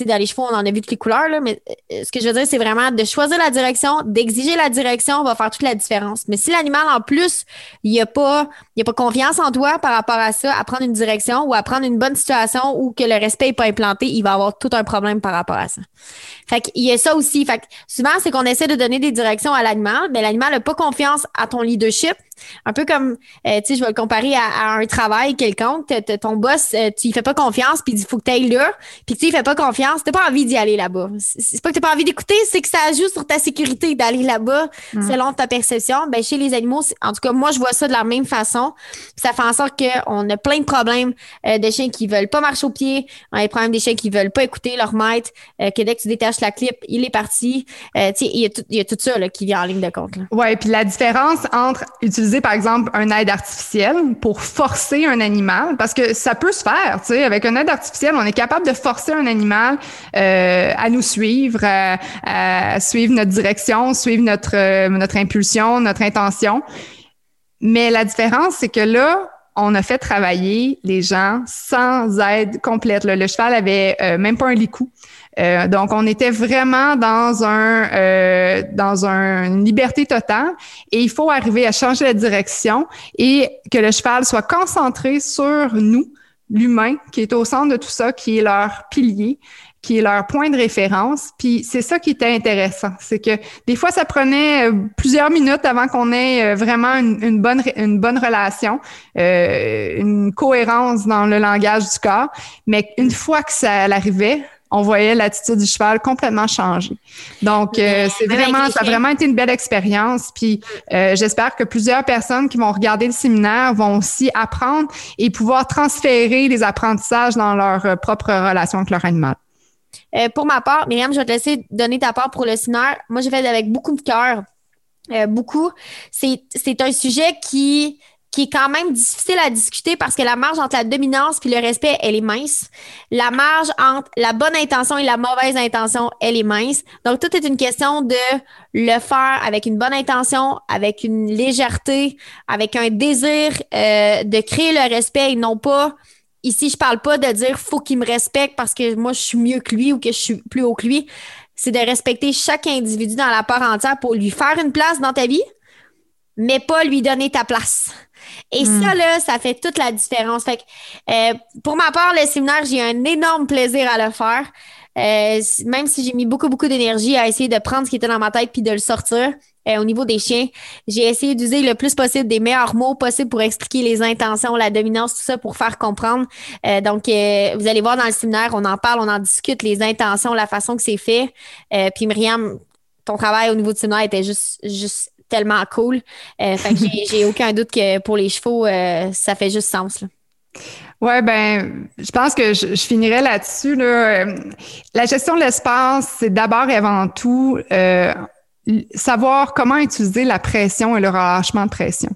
dans les chevaux, on en a vu toutes les couleurs, là, mais euh, ce que je veux dire, c'est vraiment de choisir la direction, d'exiger la direction va faire toute la différence. Mais si l'animal, en plus, il n'y a, pas, pas confiance en toi par rapport à ça, à prendre une direction ou à prendre une bonne situation ou que le respect n'est pas implanté, il va avoir tout un problème par rapport à ça. Fait qu'il y a ça aussi. Fait que souvent, c'est qu'on essaie de donner des directions à l'animal, mais l'animal n'a pas confiance à ton leadership. Un peu comme, euh, tu sais, je vais le comparer à, un travail quelconque. ton boss, euh, tu lui fais pas confiance, puis il faut que tu ailles là, puis tu il fait pas confiance, t'as pas envie d'y aller là-bas. C'est pas que t'as pas envie d'écouter, c'est que ça ajoute sur ta sécurité d'aller là-bas mm. selon ta perception. Ben, chez les animaux, en tout cas, moi, je vois ça de la même façon. ça fait en sorte qu'on a plein de problèmes euh, de chiens qui veulent pas marcher au pied, on a des problèmes des chiens qui veulent pas écouter leur maître, que dès que tu détaches la clip, il est parti. tu sais, il y, a tout ça là, qui vient en ligne de compte. Là. Ouais, puis la différence entre utiliser par exemple, un aide artificielle pour forcer un animal, parce que ça peut se faire, tu sais, avec un aide artificielle, on est capable de forcer un animal euh, à nous suivre, à, suivre notre direction, suivre notre, euh, notre impulsion, notre intention. Mais la différence, c'est que là, on a fait travailler les gens sans aide complète. Le cheval avait euh, même pas un licou. Euh, donc, on était vraiment dans un euh, dans une liberté totale et il faut arriver à changer la direction et que le cheval soit concentré sur nous, l'humain, qui est au centre de tout ça, qui est leur pilier, qui est leur point de référence. Puis c'est ça qui était intéressant, c'est que des fois ça prenait euh, plusieurs minutes avant qu'on ait euh, vraiment une, bonne une bonne relation, euh, une cohérence dans le langage du corps, mais une fois que ça arrivait, on voyait l'attitude du cheval complètement changer. Donc, euh, c'est vraiment, ça a vraiment été une belle expérience. Puis, euh, j'espère que plusieurs personnes qui vont regarder le séminaire vont aussi apprendre et pouvoir transférer les apprentissages dans leur euh, propre relation avec leur animal. pour ma part, Myriam, je vais te laisser donner ta part pour le séminaire. Moi, j'ai fait avec beaucoup de cœur. beaucoup. C'est un sujet qui qui est quand même difficile à discuter parce que la marge entre la dominance puis le respect, elle est mince. La marge entre la bonne intention et la mauvaise intention, elle est mince. Donc, tout est une question de le faire avec une bonne intention, avec une légèreté, avec un désir euh, de créer le respect et non pas ici, je parle pas de dire faut qu'il me respecte parce que moi, je suis mieux que lui ou que je suis plus haut que lui. C'est de respecter chaque individu dans la part entière pour lui faire une place dans ta vie, mais pas lui donner ta place. Et ça, hmm. là, ça fait toute la différence. Fait euh, pour ma part, le séminaire, j'ai un énorme plaisir à le faire. Euh, même si j'ai mis beaucoup, beaucoup d'énergie à essayer de prendre ce qui était dans ma tête puis de le sortir. Euh, au niveau des chiens, j'ai essayé d'user le plus possible des meilleurs mots possibles pour expliquer les intentions, la dominance, tout ça pour faire comprendre. donc, vous allez voir dans le séminaire, on en parle, on en discute, les intentions, la façon que c'est fait. puis Myriam, ton travail au niveau du séminaire était juste, juste tellement cool. Euh, j'ai aucun doute que pour les chevaux, euh, ça fait juste sens. Là. Ouais, ben, je pense que je, finirai là-dessus. Là. La gestion de l'espace, c'est d'abord et avant tout euh, savoir comment utiliser la pression et le relâchement de pression.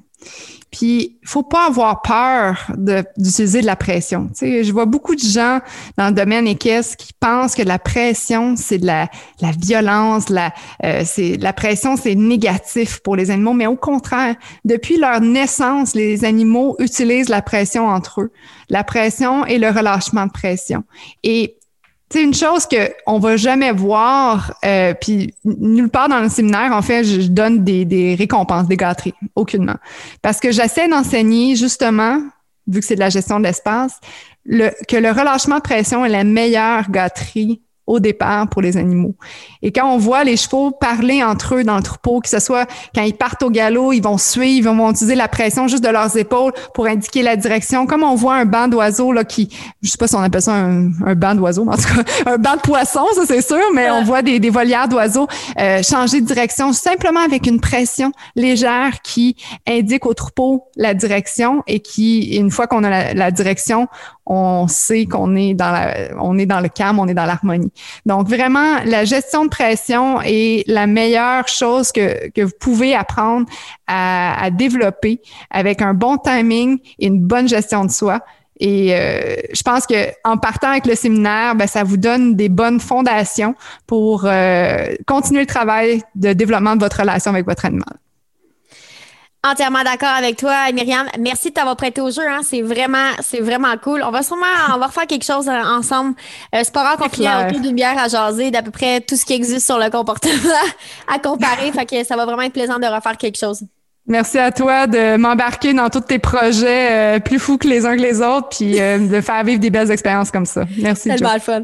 Puis, faut pas avoir peur d'utiliser de, la pression. Tu sais, je vois beaucoup de gens dans le domaine équestre qui pensent que la pression, c'est de la, la violence, la, euh, la pression, c'est négatif pour les animaux. Mais au contraire, depuis leur naissance, les animaux utilisent la pression entre eux. La pression et le relâchement de pression. Et c'est une chose que on va jamais voir, euh, puis nulle part dans le séminaire, en fait, je, donne des, récompenses, des gâteries, aucunement. Parce que j'essaie d'enseigner justement, vu que c'est de la gestion de l'espace, le, que le relâchement de pression est la meilleure gâterie au départ pour les animaux. Et quand on voit les chevaux parler entre eux dans le troupeau, que ce soit quand ils partent au galop, ils vont suivre, ils vont utiliser la pression juste de leurs épaules pour indiquer la direction. Comme on voit un banc d'oiseaux là qui, je sais pas si on appelle ça un, un banc d'oiseaux, en tout cas *laughs* un banc de poissons, ça c'est sûr, mais on voit des, des volières d'oiseaux euh, changer de direction simplement avec une pression légère qui indique au troupeau la direction et qui, une fois qu'on a la, la direction, on sait qu'on est dans la, on est dans le calme, on est dans l'harmonie. Donc vraiment, la gestion de pression est la meilleure chose que, que vous pouvez apprendre à, développer avec un bon timing et une bonne gestion de soi. Et euh, je pense que en partant avec le séminaire, ben, ça vous donne des bonnes fondations pour euh, continuer le travail de développement de votre relation avec votre animal. Entièrement d'accord avec toi, Myriam. Merci de t'avoir prêté au jeu. Hein. C'est vraiment, c'est vraiment cool. On va sûrement, on va refaire quelque chose euh, ensemble. Euh, c'est pas rare qu'on finisse autour d'une bière à jaser d'à peu près tout ce qui existe sur le comportement *laughs* à comparer. fait que ça va vraiment être plaisant de refaire quelque chose. Merci à toi de m'embarquer dans tous tes projets euh, plus fous que les uns que les autres, puis de faire vivre des belles expériences comme ça. Merci. C'est le fun.